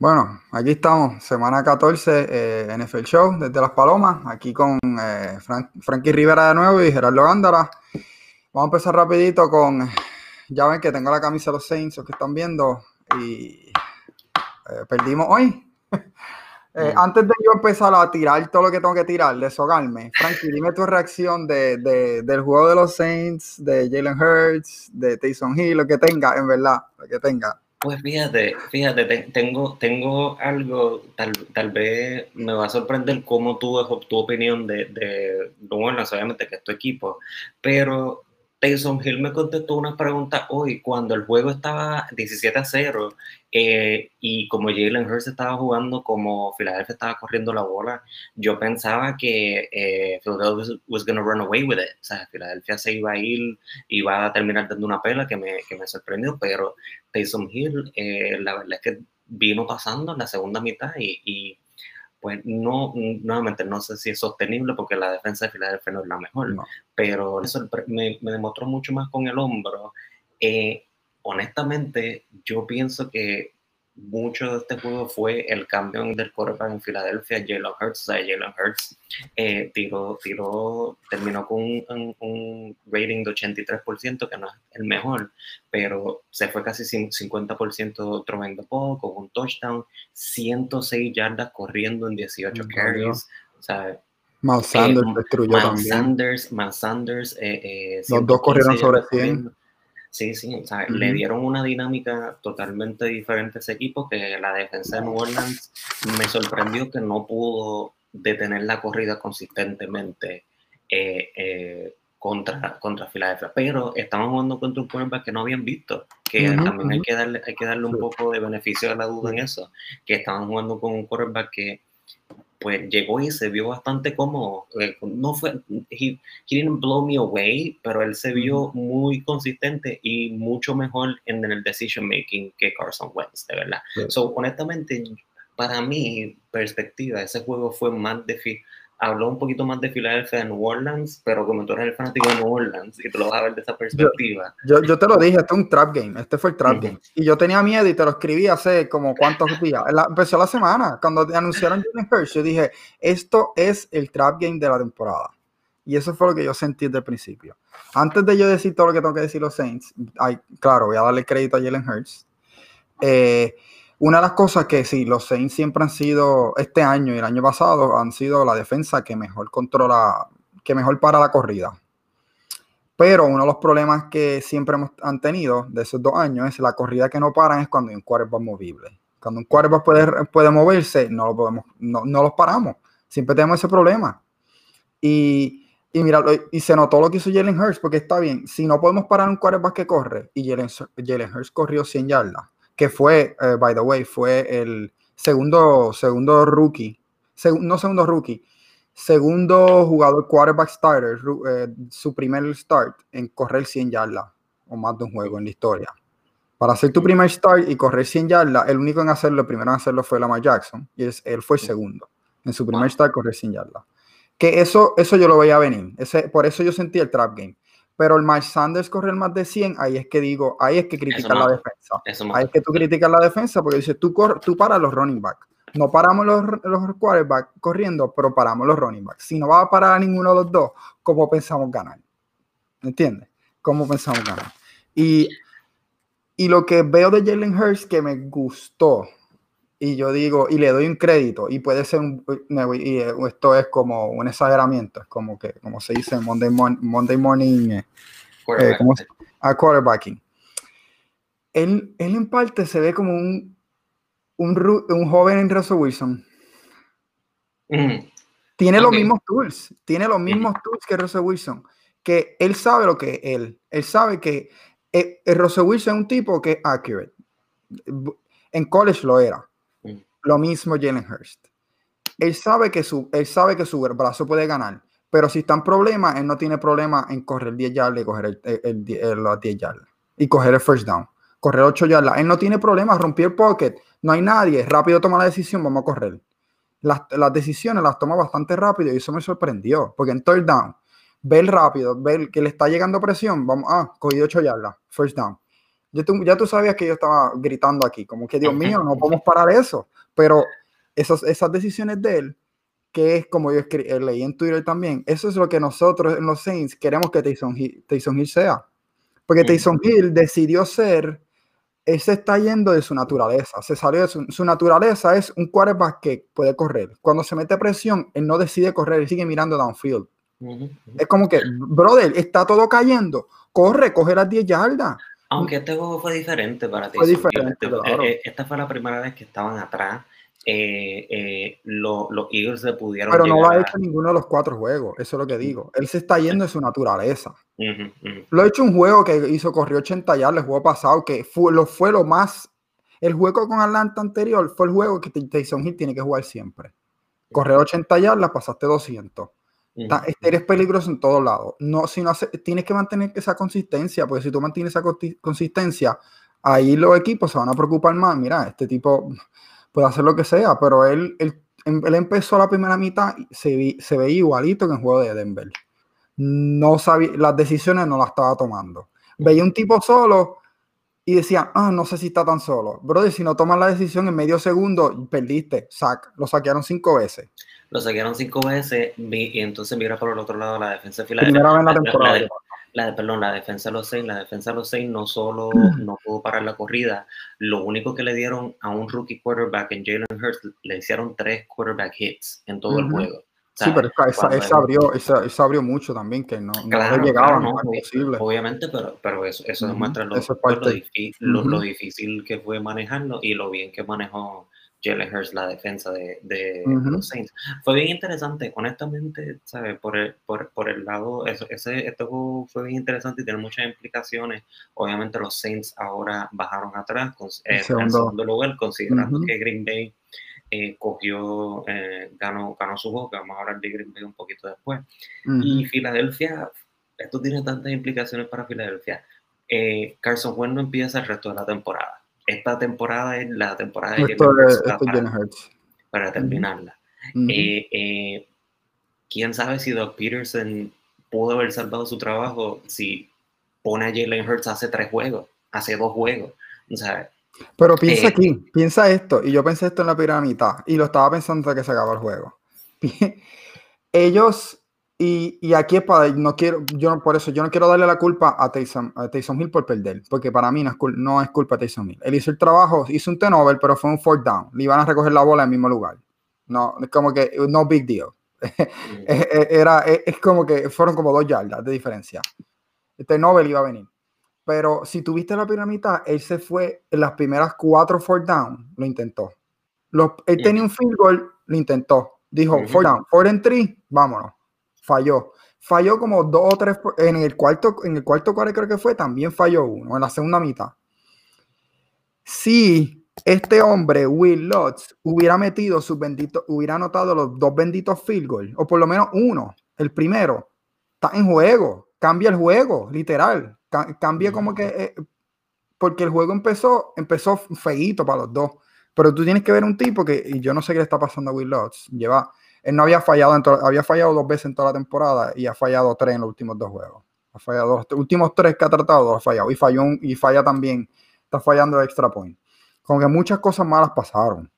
Bueno, aquí estamos, semana 14, eh, NFL Show desde Las Palomas, aquí con eh, Frankie Rivera de nuevo y Gerardo Gándara. Vamos a empezar rapidito con, ya ven que tengo la camisa de los Saints, los que están viendo, y eh, perdimos hoy. Eh, antes de yo empezar a tirar todo lo que tengo que tirar, deshogarme, Frankie, dime tu reacción de, del juego de los Saints, de Jalen Hurts, de Taysom Hill, lo que tenga, en verdad, lo que tenga. Pues fíjate, fíjate, tengo, tengo algo, tal, tal vez me va a sorprender cómo tú, tu opinión de, de, bueno, obviamente que es tu equipo, pero Taysom Hill me contestó una pregunta hoy cuando el juego estaba 17 a 0 eh, y como Jalen Hurts estaba jugando como Philadelphia estaba corriendo la bola, yo pensaba que eh, Philadelphia was going to run away with it. O sea, Philadelphia se iba a ir, iba a terminar dando una pela que me, que me sorprendió, pero Taysom Hill, eh, la verdad es que vino pasando en la segunda mitad y, y pues no, nuevamente no sé si es sostenible porque la defensa de Filadelfia no es la mejor, pero eso me, me, demostró mucho más con el hombro. Eh, honestamente, yo pienso que mucho de este juego fue el campeón del quarterback en Filadelfia, Jalen Hurts. O sea, Jalen Hurts eh, tiró, tiró, terminó con un, rating de 83%, que no es el mejor, pero se fue casi 50% throwing the ball, con un touchdown, 106 yardas corriendo en 18 carries. O sea, Miles Sanders eh, destruyó también. Sanders, Miles Sanders. Eh, Los dos corrieron sobre 100. Sí, sí, o sea, le dieron una dinámica totalmente diferente a ese equipo que la defensa de New Orleans me sorprendió que no pudo detener la corrida consistentemente eh, eh, contra, contra Filadelfia. Pero estaban jugando contra un quarterback que no habían visto, que también hay que darle, hay que darle un poco de beneficio a la duda en eso, que estaban jugando con un quarterback que pues llegó y se vio bastante como, eh, no fue, he, didn't blow me away, pero él se vio muy consistente y mucho mejor en el decision making que Carson Wentz, de verdad. So, honestamente, para mi perspectiva, ese juego fue más de, habló un poquito más de Filadelfia de New Orleans, pero como tú eres el fanático de New Orleans y tú lo vas a ver de esa perspectiva. Yo, yo, te lo dije, este es un trap game, este fue el trap game. Y yo tenía miedo y te lo escribí hace como cuántos días. empezó la semana, cuando anunciaron Jalen Hurts, yo dije, esto es el trap game de la temporada. Y eso fue lo que yo sentí desde el principio. Antes de yo decir todo lo que tengo que decir los Saints, ay, claro, voy a darle crédito a Jalen Hurts. Eh, una de las cosas que sí, los Saints siempre han sido, este año y el año pasado, han sido la defensa que mejor controla, que mejor para la corrida. Pero uno de los problemas que siempre hemos, han tenido de esos dos años es la corrida que no paran es cuando hay un quarterback movible. Cuando un quarterback puede, puede moverse, no lo podemos, no, no los paramos. Siempre tenemos ese problema. Y, y mira, y se notó lo que hizo Jalen Hurts, porque está bien, si no podemos parar un quarterback que corre, y Jalen, Jalen Hurts corrió 100 yardas, que fue, eh, by the way, fue el segundo, segundo rookie, no segundo rookie, segundo jugador quarterback starter, eh, su primer start en correr 100 yardas o más de un juego en la historia. Para hacer tu primer start y correr 100 yardas, el único en hacerlo, el primero en hacerlo fue Lamar Jackson, y él fue el segundo. En su primer start, correr 100 yardas. Que eso, eso yo lo veía venir. Ese, por eso yo sentí el trap game pero el Miles Sanders correr más de 100, ahí es que digo, ahí es que criticar la defensa. ahí es que tú criticas la defensa porque dices, tú, tú paras los running backs. No paramos los, los quarterbacks corriendo, pero paramos los running backs. Si no va a parar a ninguno de los dos, ¿cómo pensamos ganar? ¿Entiendes? ¿Cómo pensamos ganar? Y, y lo que veo de Jalen Hurts que me gustó y yo digo, y le doy un crédito, y puede ser un, y esto es como un exageramiento, es como que, como se dice Monday, Monday Morning, eh, eh a quarterbacking. Él, él, en parte se ve como un, un, un joven en Russell Wilson. Mm. Tiene los mismos tools, tiene los mismos tools que Russell Wilson, que él sabe lo que él, él sabe que el, eh, el Russell Wilson es un tipo que es accurate. En college lo era lo mismo Jalen Hurst. Él sabe, que su, él sabe que su brazo puede ganar, pero si está en problema, él no tiene problema en correr 10 yardas y coger el, los 10 yardas y coger el first down, correr 8 yardas. Él no tiene problema, romper el pocket, no hay nadie, rápido toma la decisión, vamos a correr. Las, las, decisiones las toma bastante rápido y eso me sorprendió, porque en third down, ve el rápido, ve que le está llegando presión, vamos, ah, cogí 8 yardas, first down. Yo, ya tú sabías que yo estaba gritando aquí, como que Dios mío, no podemos parar eso. Pero esas, esas decisiones de él, que es como yo eh, leí en Twitter también, eso es lo que nosotros en los Saints queremos que Taysom Hill, Hill sea. Porque Taysom Hill decidió ser, él se está yendo de su naturaleza, se salió de su, su, naturaleza, es un quarterback que puede correr. Cuando se mete presión, él no decide correr, él sigue mirando downfield. Es como que, brother, está todo cayendo, corre, coge las 10 yardas. Aunque este juego fue diferente para ti. Fue diferente, claro. Eh, esta fue la primera vez que estaban atrás eh, eh, los Eagles se pudieron. Pero no lo ha hecho ninguno de los cuatro juegos, eso es lo que digo. Él se está yendo de su naturaleza. Lo ha hecho un juego que hizo, corrió 80 yardas el juego pasado, que fue lo, fue lo más. El juego con Atlanta anterior fue el juego que Tyson Hill tiene que jugar siempre. Correr 80 yardas, pasaste 200. Eres peligroso en todos lados. No, si no tienes que mantener esa consistencia, porque si tú mantienes esa consistencia, ahí los equipos se van a preocupar más. Mira, este tipo puede hacer lo que sea, pero él, él, em, él empezó la primera mitad y se, se veía igualito que en el juego de Denver. No sabía, las decisiones no las estaba tomando. Veía un tipo solo y decía, ah, no sé si está tan solo. Brother, si no tomas la decisión en medio segundo, perdiste. Sac, lo saquearon cinco veces. Lo saquearon cinco veces y entonces mira por el otro lado la defensa de Primera vez en la temporada la, perdón, la defensa de los seis, la defensa de los seis no solo no pudo parar la corrida, lo único que le dieron a un rookie quarterback en Jalen Hurts, le hicieron tres quarterback hits en todo el juego. Sí, pero esa, esa abrió, esa, esa, abrió mucho también, que no, no llegaba, no, posible. Obviamente, pero, pero eso, eso demuestra lo, lo, difícil que fue manejarlo y lo bien que manejó Jalen Hurts, la defensa de, los Saints. Fue bien interesante, honestamente, ¿sabes? Por el, por, por el lado, ese, este juego fue bien interesante y tiene muchas implicaciones. Obviamente los Saints ahora bajaron atrás con, eh, el segundo lugar, considerando que Green Bay eh, cogió, eh, ganó, ganó su juego, vamos a hablar de Green Bay un poquito después. Y Filadelfia, esto tiene tantas implicaciones para Filadelfia. Carson Wentz no empieza el resto de la temporada esta temporada es la temporada de para, terminarla. Eh, eh, ¿Quién sabe si Doug Peterson pudo haber salvado su trabajo si pone a Jalen Hurts hace tres juegos, hace dos juegos? Pero piensa eh, aquí, piensa esto, y yo pensé esto en la primera mitad, y lo estaba pensando hasta que se acabó el juego. Ellos y, y, aquí es para, no quiero, yo por eso, yo no quiero darle la culpa a Taysom, a Taysom Hill por perder, porque para mí no es, no es culpa de Taysom Hill. Él hizo el trabajo, hizo un turnover, pero fue un fourth down. Le iban a recoger la bola en el mismo lugar. No, es como que, no big deal. Era, es, como que fueron como dos yardas de diferencia. El turnover iba a venir. Pero si tuviste la primera mitad, él se fue en las primeras cuatro fourth down, lo intentó. Los, él tenía un field goal, lo intentó. Dijo, fourth down, fourth and three, vámonos falló. Falló como dos o tres, en el cuarto, en el cuarto cuarto creo que fue, también falló uno, en la segunda mitad. Si este hombre, Will Lutz, hubiera metido sus benditos, hubiera anotado los dos benditos field goals, o por lo menos uno, el primero, está en juego, cambia el juego, literal, cambia como que, eh, porque el juego empezó, empezó feíto para los dos, pero tú tienes que ver un tipo que, y yo no sé qué le está pasando a Will Lutz, lleva él no había fallado, en había fallado dos veces en toda la temporada y ha fallado tres en los últimos dos juegos. Ha fallado los últimos tres que ha tratado, ha fallado. Y falló y falla también, está fallando el extra point. Como que muchas cosas malas pasaron.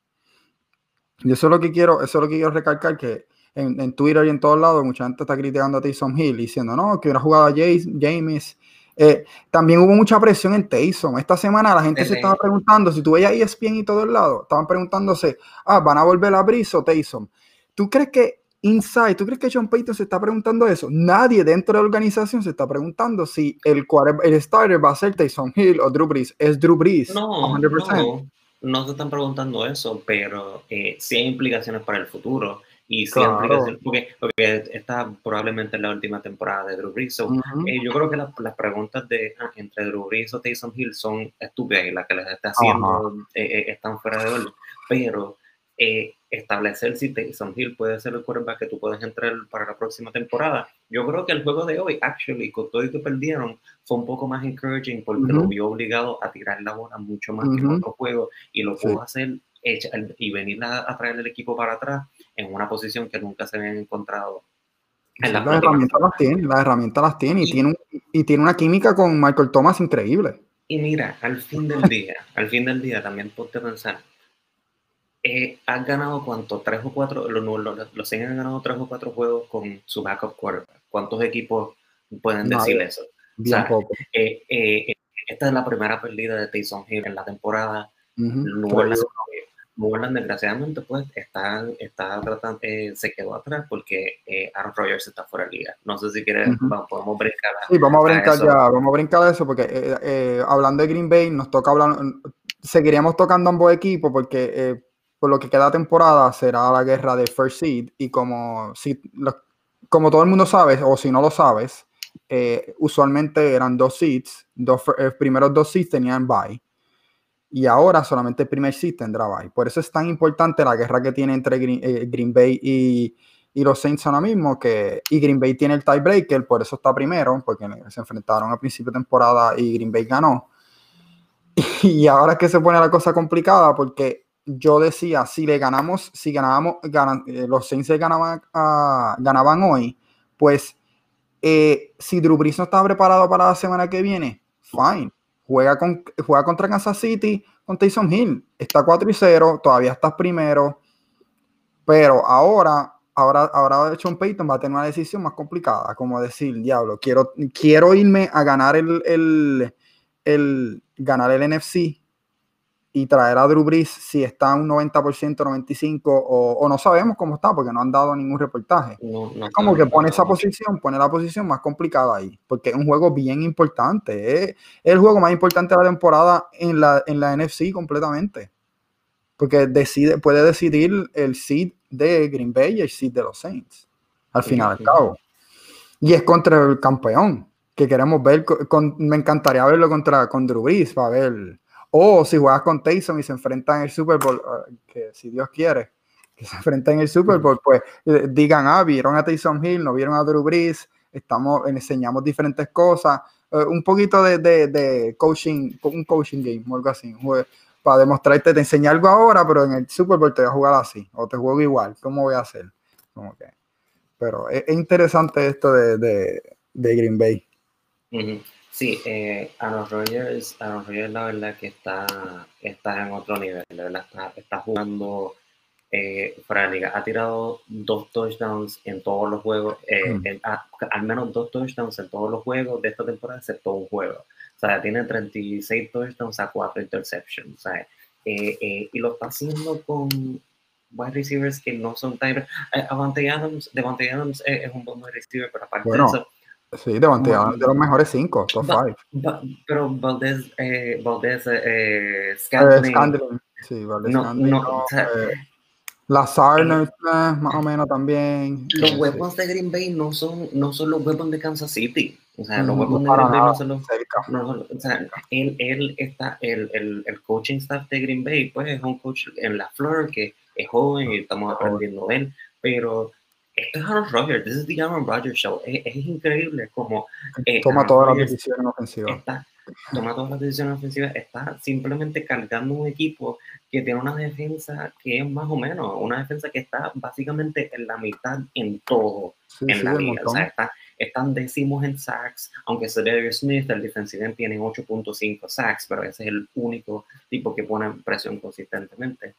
Y eso es lo que quiero, eso es lo que quiero recalcar, que en, Twitter y en todos lados mucha gente está criticando a Taysom Hill diciendo, no, que hubiera jugado a James. Eh, también hubo mucha presión en Taysom. Esta semana la gente se estaba preguntando, si tú veías ESPN y todo el lado, estaban preguntándose, ah, ¿van a volver a Brice o Taysom? ¿Tú crees que Inside, ¿tú crees que John Payton se está preguntando eso? Nadie dentro de la organización se está preguntando si el, el starter va a ser Tyson Hill o Drew Brees. Es Drew Brees. No, 100%. no, se están preguntando eso, pero eh, sí hay implicaciones para el futuro. Y sí hay implicaciones, porque, porque, esta probablemente es la última temporada de Drew Brees. Eh, yo creo que las preguntas de ah, entre Drew Brees o Tyson Hill son estúpidas y las que les está haciendo eh, están fuera de orden. Pero eh, establecer si Taysom Hill puede ser el quarterback que tú puedes entrar para la próxima temporada. Yo creo que el juego de hoy, actually, con todo y que perdieron, fue un poco más encouraging porque lo vio obligado a tirar la bola mucho más que en otro juego y lo pudo hacer y venir a, traer el equipo para atrás en una posición que nunca se habían encontrado. las herramientas las tiene, las herramientas las tiene y, tiene y tiene una química con Michael Thomas increíble. y mira, al fin del día, al fin del día también ponte a pensar, eh, has ganado cuánto, tres o cuatro, los, los, los han ganado tres o cuatro juegos con su backup quarterback. ¿Cuántos equipos pueden decir eso? Bien poco. Eh, eh, esta es la primera pérdida de Tyson Hill en la temporada. Uh desgraciadamente, pues, está, está tratando, se quedó atrás porque Aaron Rodgers está fuera de liga. No sé si quieres, podemos brincar. sí, vamos a brincar ya, vamos a brincar eso porque hablando de Green Bay, nos toca hablar, seguiríamos tocando ambos equipos porque por lo que queda temporada será la guerra de First Seed y como, si, como todo el mundo sabe, o si no lo sabes, eh, usualmente eran dos seeds, dos, eh, primeros dos seeds tenían bye y ahora solamente el primer seed tendrá bye. Por eso es tan importante la guerra que tiene entre Green, eh, Bay y, y, los Saints ahora mismo, que, y Green Bay tiene el tiebreaker, por eso está primero, porque se enfrentaron a principio de temporada y Green Bay ganó. Y ahora es que se pone la cosa complicada porque yo decía, si le ganamos, si ganábamos, eh, los Saints ganaban, ganaban hoy, pues eh, si Drew Brees no está preparado para la semana que viene, fine. Juega, con, juega contra Kansas City con Tyson Hill. Está 4 y 0, todavía estás primero. Pero ahora, ahora, ahora Sean Payton va a tener una decisión más complicada, como decir, diablo, quiero, quiero irme a ganar el, el, el ganar el NFC y traer a Drew Brees si está un 90%, 95% o, o, no sabemos cómo está porque no han dado ningún reportaje. es como que pone esa posición, pone la posición más complicada ahí, porque es un juego bien importante. Es, el juego más importante de la temporada en la, en la NFC completamente. Porque decide, puede decidir el seed de Green Bay y el seed de los Saints, al final del cabo. Y es contra el campeón, que queremos ver, con, me encantaría verlo contra con Drew Brees, para ver o si juegas con Tyson y se enfrentan en el Super Bowl, que si Dios quiere, que se enfrenten en el Super Bowl, pues eh, digan, ah, vieron a Tyson Hill, no vieron a Drew Brees, estamos, enseñamos diferentes cosas, eh, un poquito de, de, coaching, un coaching game o algo así, para demostrarte, te enseñé algo ahora, pero en el Super Bowl te voy a jugar así, o te juego igual, ¿cómo voy a hacer? Pero es, interesante esto de, de, de Green Bay. Sí, eh, Aaron Rodgers, Aaron Rodgers la verdad que está, está en otro nivel, la verdad está, está jugando eh, para la liga. Ha tirado dos touchdowns en todos los juegos, eh, mm. al menos dos touchdowns en todos los juegos de esta temporada, excepto un juego. O sea, tiene 36 touchdowns a 4 interceptions. O sea, eh, y lo está haciendo con wide receivers que no son tan... Avante Adams, Devante Adams es, un buen wide receiver, pero aparte de eso Sí, Devante de los mejores cinco, top five. pero Valdez, eh, Valdez, eh, eh Scandling. Sí, Valdez no, no, eh, Lazar, más o menos también. Los weapons de Green Bay no son, no son los weapons de Kansas City. O sea, los weapons de Green Bay no son los. No, o sea, él, él está, el, el, el, coaching staff de Green Bay, pues es un coach en la flor que es joven y estamos aprendiendo de él, pero esto es Aaron Rodgers, this is the Aaron Rodgers show. Es, es increíble como... Eh, toma todas las decisiones ofensivas. Está, toma todas las decisiones ofensivas, está simplemente cargando un equipo que tiene una defensa que es más o menos, una defensa que está básicamente en la mitad en todo en la liga. O sea, está, están décimos en sacks, aunque Cedric Smith, el defensive tiene 8.5 sacks, pero ese es el único tipo que pone presión consistentemente.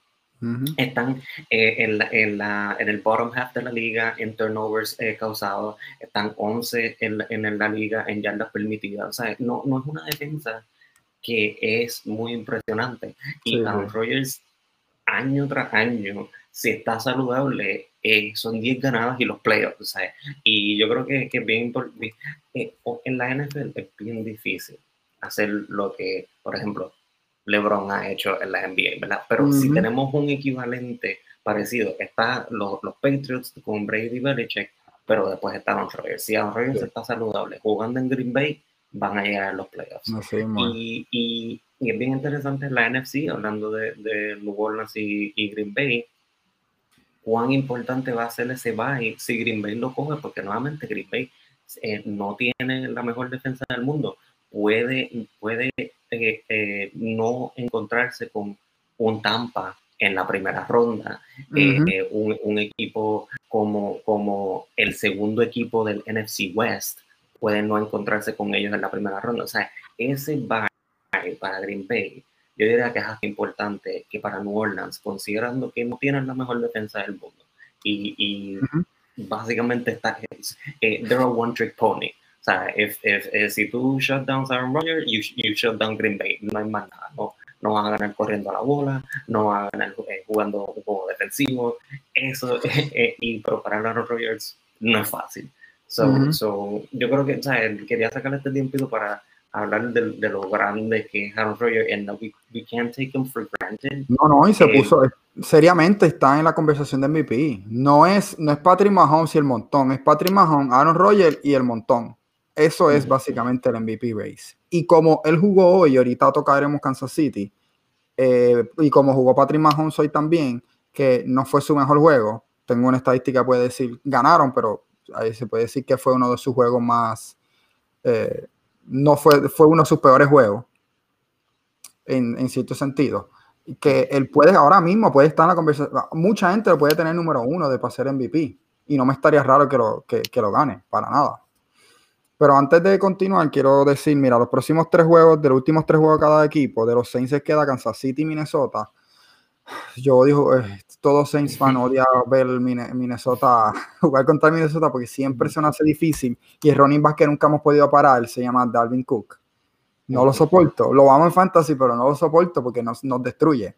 Están eh, en, en, la, en, el bottom half de la liga en turnovers eh, causados, están 11 en, en, la liga en yardas permitidas. O sea, no, no es una defensa que es muy impresionante. Y Aaron Rodgers, año tras año, si está saludable, eh, son 10 ganadas y los playoffs. Y yo creo que, que es bien importante. en la NFL es bien difícil hacer lo que, por ejemplo, LeBron ha hecho en la NBA, ¿verdad? Pero si tenemos un equivalente parecido, está los, los Patriots con Brady Belichick, pero después está Aaron Rodgers. Si Aaron Rodgers está saludable jugando en Green Bay, van a llegar a los playoffs. y, y, y, es bien interesante la NFC, hablando de, de New Orleans y, y, Green Bay, cuán importante va a ser ese bye si Green Bay lo coge, porque nuevamente Green Bay eh, no tiene la mejor defensa del mundo, puede, puede eh, eh, no encontrarse con un Tampa en la primera ronda, eh, un, un, equipo como, como el segundo equipo del NFC West puede no encontrarse con ellos en la primera ronda. O sea, ese va para Green Bay, yo diría que es hasta importante que para New Orleans, considerando que no tienen la mejor defensa del mundo y, y básicamente está, eh, they're a one trick pony. O sea, if, if, eh, si tú shut down Aaron Rodgers, you, you shut down Green Bay. No hay más nada. No, no van a ganar corriendo a la bola, no van a ganar eh, jugando un juego defensivo. Eso, y pero para Aaron Rodgers no es fácil. So, so, yo creo que, o sea, quería sacarle este tiempo para hablar de, de, lo grande que es Aaron Rodgers and we, we can't take him for granted. No, no, y se eh, puso, seriamente está en la conversación de MVP. No es, no es Patrick Mahomes y el montón, es Patrick Mahomes, Aaron Rodgers y el montón. Eso es básicamente el MVP race. Y como él jugó hoy, ahorita tocaremos Kansas City, eh, y como jugó Patrick Mahomes hoy también, que no fue su mejor juego, tengo una estadística que puede decir, ganaron, pero ahí se puede decir que fue uno de sus juegos más... Eh, no fue, fue uno de sus peores juegos, en, en cierto sentido. Que él puede, ahora mismo puede estar en la conversación, mucha gente lo puede tener número uno de pasar MVP, y no me estaría raro que lo, que, que lo gane, para nada. Pero antes de continuar, quiero decir, mira, los próximos tres juegos, de los últimos tres juegos de cada equipo, de los Saints queda Kansas City y Minnesota. Yo digo, eh, todos Saints fan odia ver Minnesota, jugar contra Minnesota porque siempre se nos hace difícil y el running back que nunca hemos podido parar se llama Dalvin Cook. No lo soporto, lo vamos en fantasy, pero no lo soporto porque nos, nos destruye.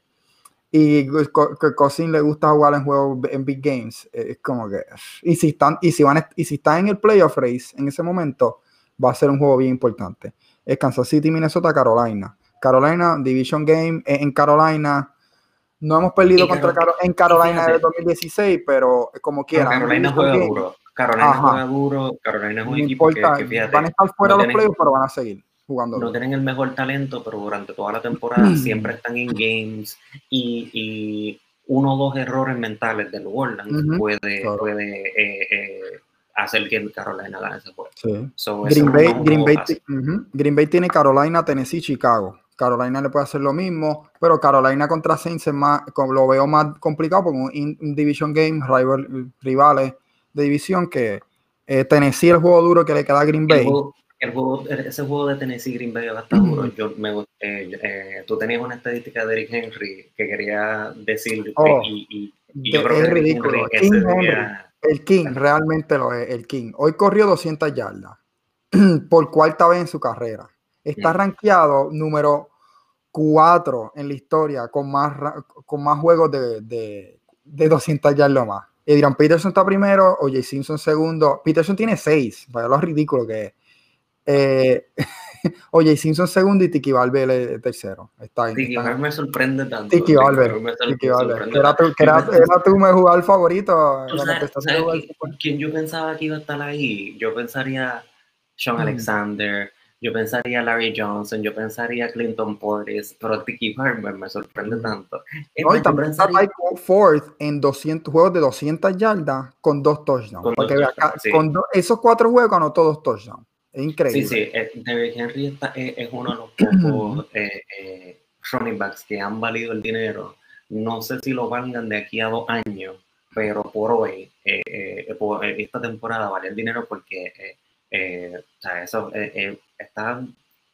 Y que Cousin le gusta jugar en juegos en big games, es como que y si están y si van y si están en el playoff race en ese momento va a ser un juego bien importante. Es Kansas City, Minnesota, Carolina. Carolina Division Game en Carolina no hemos perdido contra en Carolina en 2016, pero como quiera. Carolina juega duro. Carolina juega duro. Carolina es un equipo que, fíjate, van a estar fuera de los playoffs, pero van a seguir jugando. No tienen el mejor talento, pero durante toda la temporada siempre están en games y, y, uno o dos errores mentales de New Orleans puede, puede eh, eh, hacer que Carolina gane ese juego. Green, Bay, Green, Bay, Green Bay tiene Carolina, Tennessee, Chicago. Carolina le puede hacer lo mismo, pero Carolina contra Saints es más, lo veo más complicado porque un, un division game, rival, rivales de división que eh, Tennessee el juego duro que le queda a Green Bay. El juego, ese juego de Tennessee Green Bay va a estar duro. Yo, me, eh, eh, tú tenías una estadística de Eric Henry que quería decir oh, y, yo creo es que ridículo. el King realmente lo es, el King. Hoy corrió 200 yardas por cuarta vez en su carrera Está rankeado número 4 en la historia con más, con más juegos de, de, de 200 yardas más. dirán, Peterson está primero, Oye Simpson segundo. Peterson tiene 6, vaya lo ridículo que es. Eh, Oye Simpson segundo y Tiki Valverde tercero. Está Tiki Valverde me sorprende tanto. Tiki Valverde. Era tu, era, era tu jugador favorito. ¿Quién yo pensaba que iba a estar ahí? Yo pensaría Sean mm. Alexander, yo pensaría Larry Johnson, yo pensaría Clinton Portis, pero Tiki Barber me sorprende tanto. No, y también está Mike Ford en 200 juegos de 200 yardas con dos touchdowns. porque con esos cuatro juegos anotó dos touchdowns. Es increíble. Sí, sí, eh, David Henry está, eh, es, uno de los pocos eh, running backs que han valido el dinero. No sé si lo valgan de aquí a dos años, pero por hoy, por esta temporada vale el dinero porque o sea, eso está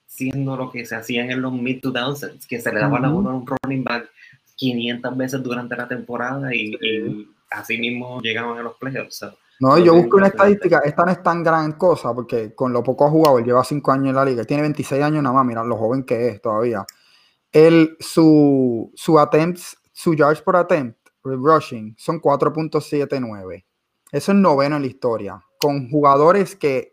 siendo lo que se hacían en los mid-2000s, que se le daba la bola a un running back 500 veces durante la temporada y, así mismo llegaban a los playoffs. No, yo busco una estadística, esta no es tan gran cosa, porque con lo poco ha jugado, él lleva 5 años en la liga, tiene 26 años nada más, mira lo joven que es todavía. Él, su, su attempts, su yards por attempt, rushing, son 4.79. Eso es noveno en la historia, con jugadores que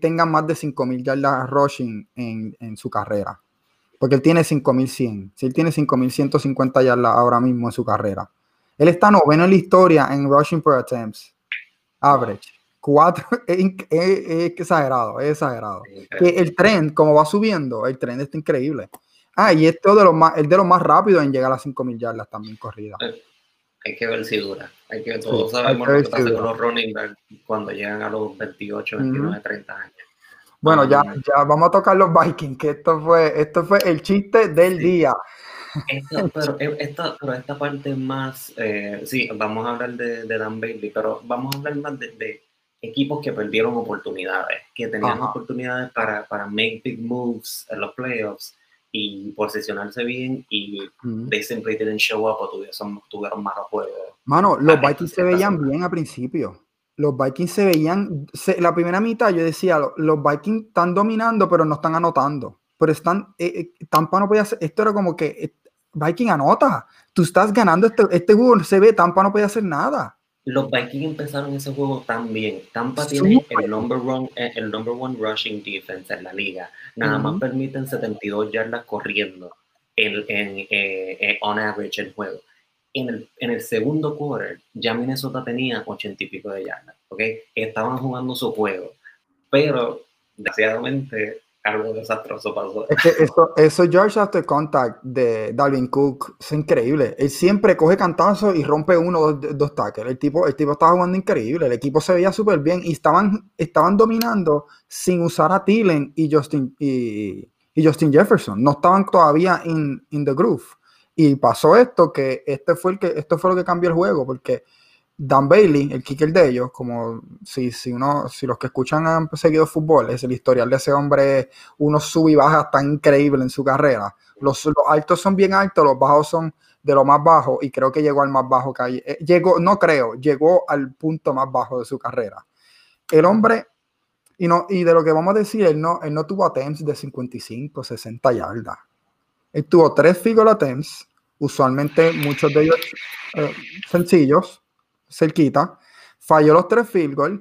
tenga más de 5.000 yardas rushing en, en, su carrera. Porque él tiene 5.100. Si él tiene 5.150 yardas ahora mismo en su carrera. Él está noveno en la historia en rushing per attempts. Average. Cuatro, es, exagerado, es exagerado. Que el tren, como va subiendo, el tren está increíble. Ah, y esto de los más, el de los más rápidos en llegar a 5.000 yardas también corrida. Eh, hay que ver si dura. Hay que, todos sabemos lo que pasa con los running backs cuando llegan a los 28, 29, 30 años. Bueno, ya, ya vamos a tocar los Vikings, que esto fue, esto fue el chiste del día. Esta, pero, eh, esta, pero esta parte más, eh, sí, vamos a hablar de, de, Dan Bailey, pero vamos a hablar más de, equipos que perdieron oportunidades, que tenían oportunidades para, para make big moves en los playoffs y posicionarse bien y they simply didn't show up o tuvieron, tuvieron malos juegos. Mano, los Vikings se veían bien al principio. Los Vikings se veían, la primera mitad yo decía, los Vikings están dominando pero no están anotando. Pero están, eh, eh, Tampa no podía hacer, esto era como que eh, Viking anota, tú estás ganando este, este juego, se ve, Tampa no podía hacer nada los Vikings empezaron ese juego tan bien. Tampa tiene el number, one, eh, el number one rushing defense en la liga. Nada más permiten 72 yardas corriendo en, en eh, eh, on average el juego. En el, en el segundo quarter, ya Minnesota tenía 80 y pico de yardas. ¿okay? Estaban jugando su juego. Pero, desgraciadamente, algo desastroso pasó. Eso, George After Contact de Dalvin Cook es increíble. Él siempre coge cantazos y rompe uno o dos, dos tackles. El tipo, el tipo estaba jugando increíble. El equipo se veía súper bien y estaban, estaban dominando sin usar a Thielen y Justin, y, y Justin Jefferson. No estaban todavía in, in the groove. Y pasó esto, que este fue el que, esto fue lo que cambió el juego, porque Dan Bailey, el kicker de ellos, como si, si, uno, si los que escuchan han seguido fútbol, es el historial de ese hombre, uno sub y baja tan increíble en su carrera. Los, altos son bien altos, los bajos son de lo más bajo, y creo que llegó al más bajo que hay. Eh, llegó, no creo, llegó al punto más bajo de su carrera. El hombre, y, no, y de lo que vamos a decir, él no, él no tuvo attempts de 55, 60 yardas. Él tuvo tres field attempts, usualmente muchos de ellos eh, sencillos cerquita, falló los tres field goals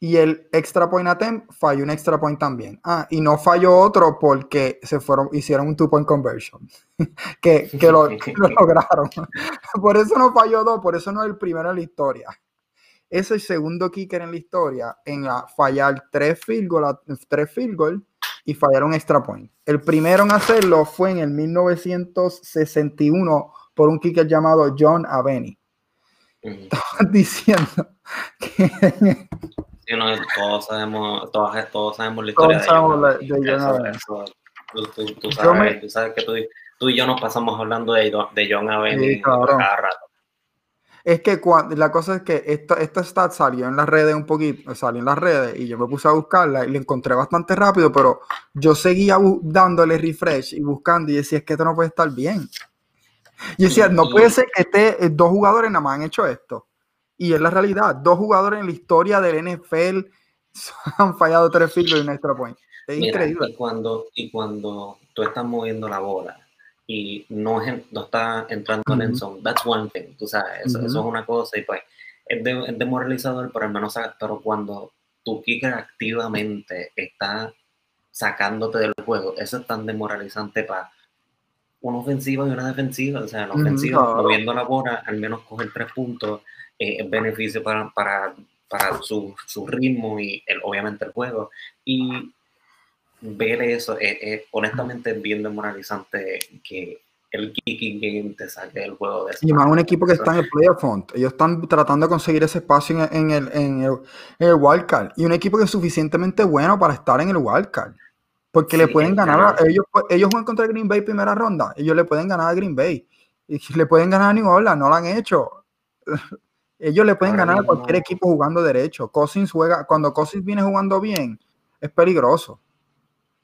y el extra point attempt falló un extra point también. Ah, y no falló otro porque se fueron, hicieron un two point conversion, que, que, lo, lograron. por eso no falló dos, por eso no es el primero en la historia. Es el segundo kicker en la historia en fallar tres field goals tres field goal y fallar un extra point. El primero en hacerlo fue en el 1961 por un kicker llamado John Aveni. Estabas diciendo que. Sí, no, todos sabemos, todos, todos sabemos la historia todos de, John, tú, tú, sabes, tú, sabes, que tú, tú, y yo nos pasamos hablando de, de John Avenue sí, cada rato. Es que cuando, la cosa es que esta, esta stat salió en las redes un poquito, salió en las redes y yo me puse a buscarla y la encontré bastante rápido, pero yo seguía dándole refresh y buscando y decía, es que esto no puede estar bien. Y decía, no puede ser que este, eh, dos jugadores nada más han hecho esto. Y es la realidad, dos jugadores en la historia del NFL han fallado tres field y un extra point. Es increíble. Y cuando, y cuando tú estás moviendo la bola y no, no está entrando en zone, that's one thing, tú sabes, eso, es una cosa y pues es, demoralizador, pero al menos, pero cuando tu kicker activamente está sacándote del juego, eso es tan demoralizante para una ofensiva y una defensiva. O sea, la ofensiva, moviendo la bola, al menos coger tres puntos, eh, es beneficio para, para, para su, su, ritmo y el, obviamente el juego. Y ver eso, es, honestamente, es bien demoralizante que el kicking game te saque el juego de Y más un equipo que está en el playoff Ellos están tratando de conseguir ese espacio en, el, en, el, en el wildcard. Y un equipo que es suficientemente bueno para estar en el wildcard. Porque le pueden ganar, ellos, ellos juegan contra Green Bay primera ronda, ellos le pueden ganar a Green Bay, y le pueden ganar a New Orleans, no lo han hecho. ellos le pueden ganar a cualquier equipo jugando derecho. Cousins juega, cuando Cousins viene jugando bien, es peligroso.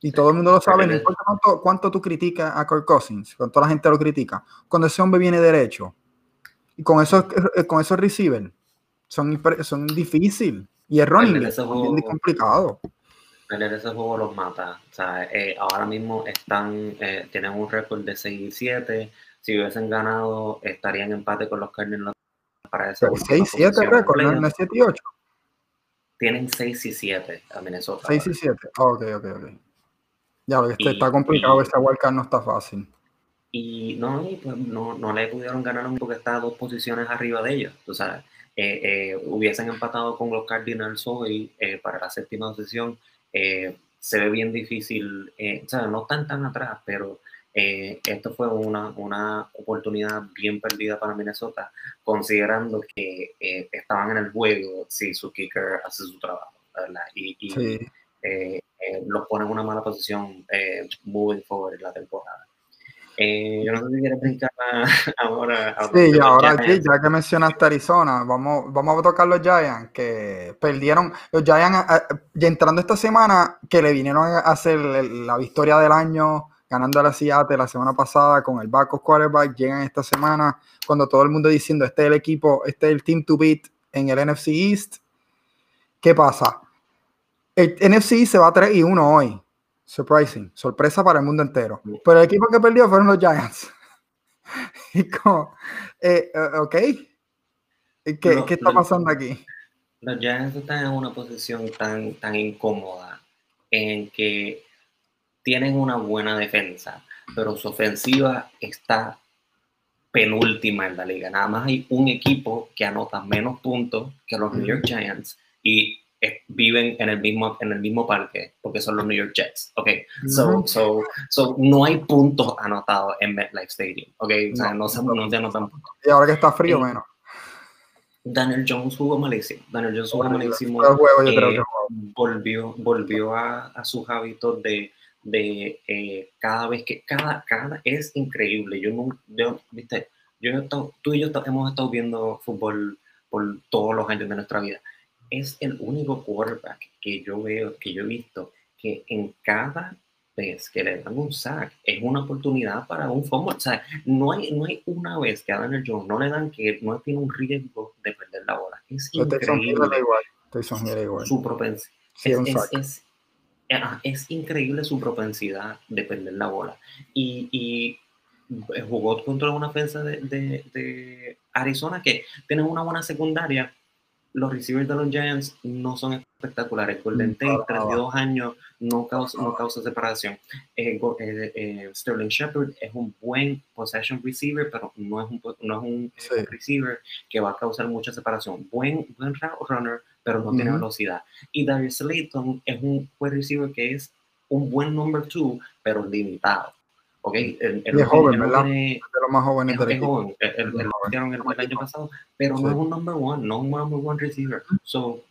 Y todo el mundo lo sabe, no importa cuánto, tú criticas a Kirk Cousins, cuando toda la gente lo critica, cuando ese hombre viene derecho, y con esos, eh, con esos receivers, son, son difíciles. Y es running, es complicado pelear ese juego los mata. O sea, eh, ahora mismo están, eh, tienen un récord de 6 y 7. Si hubiesen ganado, estarían en empate con los Cardinals para ese 6 y 7 récord, ¿no es 7 y 8? Tienen 6 y 7 a Minnesota. 6 y 7, ok, ok, ok. Ya, este está complicado, ese wildcard no está fácil. Y no, pues no, no le pudieron ganar porque está a dos posiciones arriba de ellos. O sea, eh, eh, hubiesen empatado con los Cardinals hoy eh, para la séptima sesión eh, se ve bien difícil, eh, o sea, no están tan atrás, pero eh, esto fue una, una, oportunidad bien perdida para Minnesota, considerando que estaban en el juego si su kicker hace su trabajo, ¿verdad? Y, y los pone en una mala posición moving forward en la temporada. Eh, yo no sé si quieres brincar ahora. sí, ahora aquí, ya que mencionaste Arizona, vamos, vamos a tocar los Giants que perdieron. Los Giants, eh, eh, entrando esta semana, que le vinieron a hacer la victoria del año, ganando a la Seattle la semana pasada con el backup quarterback, llegan esta semana cuando todo el mundo diciendo este es el equipo, este es el team to beat en el NFC East. ¿Qué pasa? El NFC se va a 3 y 1 hoy. Surprising, sorpresa para el mundo entero. Pero el equipo que perdió fueron los Giants. y como, eh, eh, ok, ¿Qué, ¿qué está pasando aquí? Los Giants están en una posición tan, tan incómoda en que tienen una buena defensa, pero su ofensiva está penúltima en la liga. Nada más hay un equipo que anota menos puntos que los New York Giants y viven en el mismo en el mismo parque porque son los New York Jets. Ok, so, so, so no hay puntos anotados en MetLife Stadium. Ok, o sea, no, se, no se anotan puntos. Y ahora que está frío, menos. Daniel Jones jugó malísimo. Daniel Jones jugó malísimo. Eh, volvió volvió a, a, sus hábitos de, de eh, cada vez que cada, cada es increíble. Yo no, yo, viste, yo tú y yo hemos estado viendo fútbol por todos los años de nuestra vida. Es el único quarterback que yo veo, que yo he visto, que en cada vez que le dan un sack es una oportunidad para un fumble. O sea, no hay, no hay una vez que a Daniel Jones no le dan que no tiene un riesgo de perder la bola. Es increíble. Su propensidad. es, es, increíble su propensidad de perder la bola. Y, y jugó contra una defensa de, de, de Arizona que tiene una buena secundaria los receivers de los Giants no son espectaculares. Golden Tate, 32 años, no causa, no causa separación. Eh, eh, eh, Sterling Shepard es un buen possession receiver, pero no es un, no es un receiver que va a causar mucha separación. Buen, buen runner, pero no tiene velocidad. Y Darius Slayton es un buen receiver que es un buen number two, pero limitado. ¿Ok? El, el, es joven, ¿verdad? de los más jóvenes del equipo. El, el, el, el, año pasado, pero no es un number one, no es un number one receiver. So,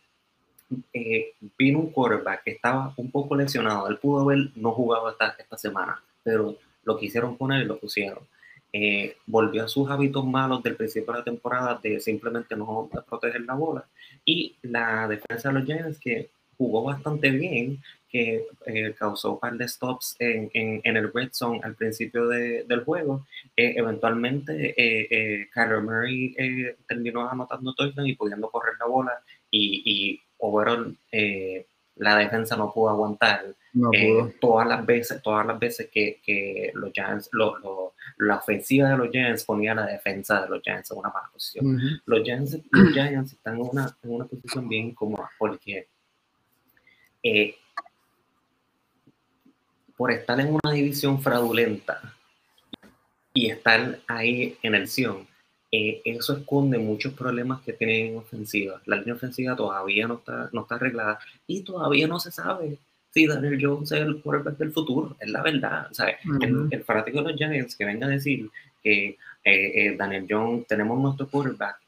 eh, vino un quarterback que estaba un poco lesionado. Él pudo haber no jugado esta, esta semana, pero lo quisieron poner y lo pusieron. Eh, volvió a sus hábitos malos del principio de la temporada de simplemente no proteger la bola. Y la defensa de los Giants, que jugó bastante bien, que eh, causó un par de stops en, en, en, el red zone al principio de, del juego. Eh, eventualmente, eh, eh Kyler Murray terminó anotando touchdown y pudiendo correr la bola y, y overall la defensa no pudo aguantar. todas las veces, todas las veces que, que los Giants, lo, lo, la ofensiva de los Giants ponía la defensa de los Giants en una mala posición. los, Giants, los Giants están en una, en una posición bien cómoda porque eh, por estar en una división fraudulenta y estar ahí en el Sion, eh, eso esconde muchos problemas que tienen en ofensiva. La línea ofensiva todavía no está, no está arreglada y todavía no se sabe si Daniel Jones es el quarterback del futuro. Es la verdad. el, fanático de los Giants que venga a decir que eh, eh, Daniel Jones, tenemos nuestro quarterback,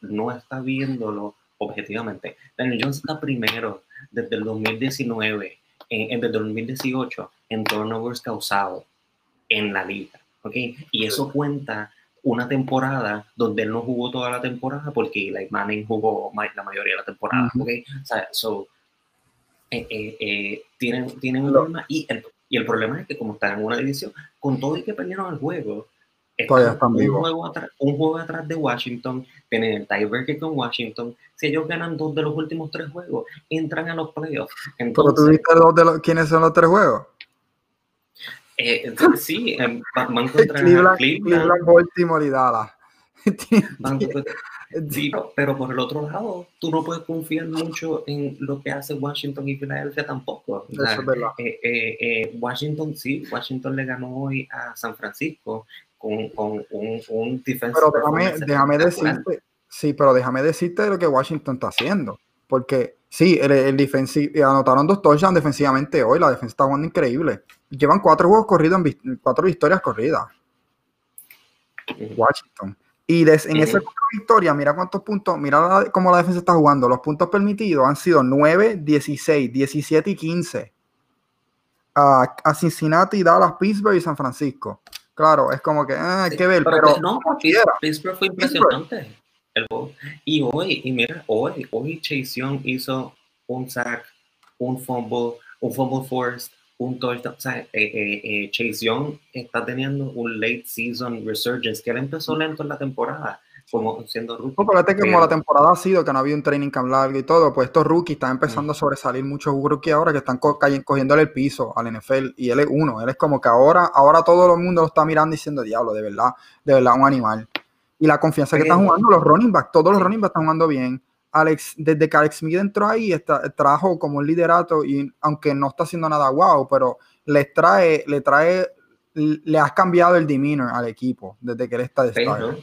no está viéndolo objetivamente. Daniel Jones está primero desde el 2019 en, desde 2018 en turnovers causados en la liga. ¿okay? Y eso cuenta una temporada donde él no jugó toda la temporada porque Eli Manning jugó la mayoría de la temporada. ¿okay? O sea, so, eh, eh, eh, tienen, tienen un problema y el, y el problema es que como están en una división, con todo y que perdieron el juego, un, juego atrás, un juego atrás de Washington, tienen el tiebreaker con Washington. Si ellos ganan dos de los últimos tres juegos, entran a los playoffs. Entonces, ¿Pero tú viste dos de los, quiénes son los tres juegos? Eh, sí, em, van contra Cleveland, Cleveland, Baltimore y Dallas. Sí, pero por el otro lado, tú no puedes confiar mucho en lo que hace Washington y Filadelfia tampoco. Eso es verdad. Eh, eh, eh, Washington sí, Washington le ganó hoy a San Francisco, con, con un, un Pero déjame, déjame decirte, sí, pero déjame decirte lo que Washington está haciendo. Porque sí, el, el anotaron dos touchdowns defensivamente hoy, la defensa está jugando increíble. Llevan cuatro juegos corridos, en, cuatro victorias corridas. Washington. Y en esa victoria, mira cuántos puntos, mira cómo la defensa está jugando. Los puntos permitidos han sido 9, 16, 17 y 15. A, a Cincinnati, Dallas, Pittsburgh y San Francisco. Claro, es como que ah, hay que ver, pero, no, Pittsburgh fue impresionante. y hoy, y mira, hoy, hoy Chase Young hizo un sack, un fumble, un fumble forced, un touchdown. O sea, eh, eh, eh, Chase Young está teniendo un late season resurgence, que él empezó lento en la temporada, como siendo rookie. No, que como la temporada ha sido, que no había un training camp largo y todo, pues estos rookies están empezando a sobresalir muchos rookies ahora que están co cogiéndole el piso al NFL y él es uno. Él es como que ahora, ahora todo el mundo lo está mirando diciendo, diablo, de verdad, de verdad, un animal. Y la confianza que están jugando los running backs, todos los running backs están jugando bien. Alex, desde que Alex Smith entró ahí, está, trajo como un liderato y aunque no está haciendo nada wow, pero le trae, le trae, le has cambiado el demeanor al equipo desde que él está de pero,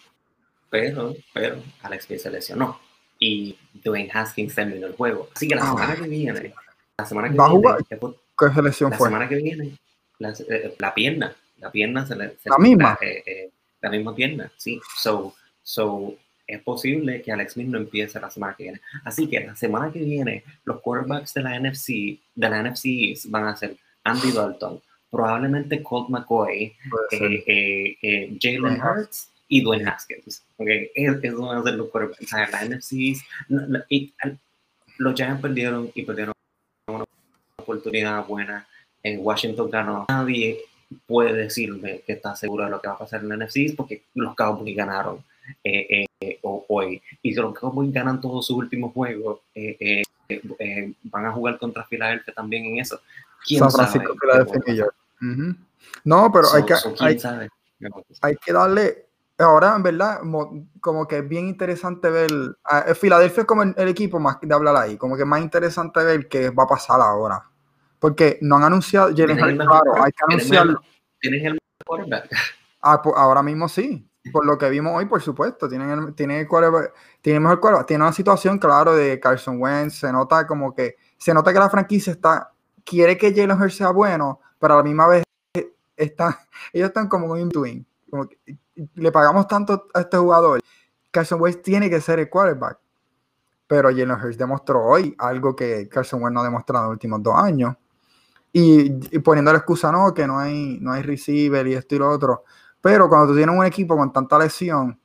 pero, pero, Alex Smith se lesionó y Dwayne Haskins terminó el juego. Así que la ah. semana que viene, la semana que ¿Va viene, ¿Qué lesión la fue? semana que viene, la, eh, la pierna, la pierna se le, la misma. Eh, eh, la misma pierna, sí. So, so es posible que Alex Smith no empiece la semana que viene. Así que la semana que viene, los quarterbacks de la NFC, de la NFC van a ser Andy Dalton, probablemente Colt McCoy, eh, eh, eh, Jalen Hurts y Dwayne Haskins. Okay? Esos van a ser los quarterbacks. O sea, la NFC, los Giants perdieron y perdieron una oportunidad buena. En Washington ganó. Nadie puede decirme que está seguro de lo que va a pasar en la NFC porque los Cowboys ganaron eh, eh, hoy. Y si los Cowboys ganan todos sus últimos juegos, eh, van a jugar contra Filadelfia también en eso. San Francisco, Filadelfia No, pero hay que, hay, que darle ahora, en verdad, como que es bien interesante ver. Filadelfia es como el, equipo más de hablar ahí, como que es más interesante ver qué va a pasar ahora. Porque no han anunciado. claro, hay que anunciarlo. ¿Tienes el quarterback? Ah, pues ahora mismo sí por lo que vimos hoy, por supuesto, tienen el, tiene el mejor cuerpo, tiene una situación, claro, de Carson Wentz, se nota como que, se nota que la franquicia está, quiere que Jalen Hurts sea bueno, pero a la misma vez está, ellos están como un twin, como que, le pagamos tanto a este jugador, Carson Wentz tiene que ser el quarterback, pero Jalen Hurts demostró hoy algo que Carson Wentz no ha demostrado en los últimos dos años, y, poniendo la excusa, no, que no hay, no hay receiver y esto y lo otro, pero cuando tú tienes un equipo con tanta lesión,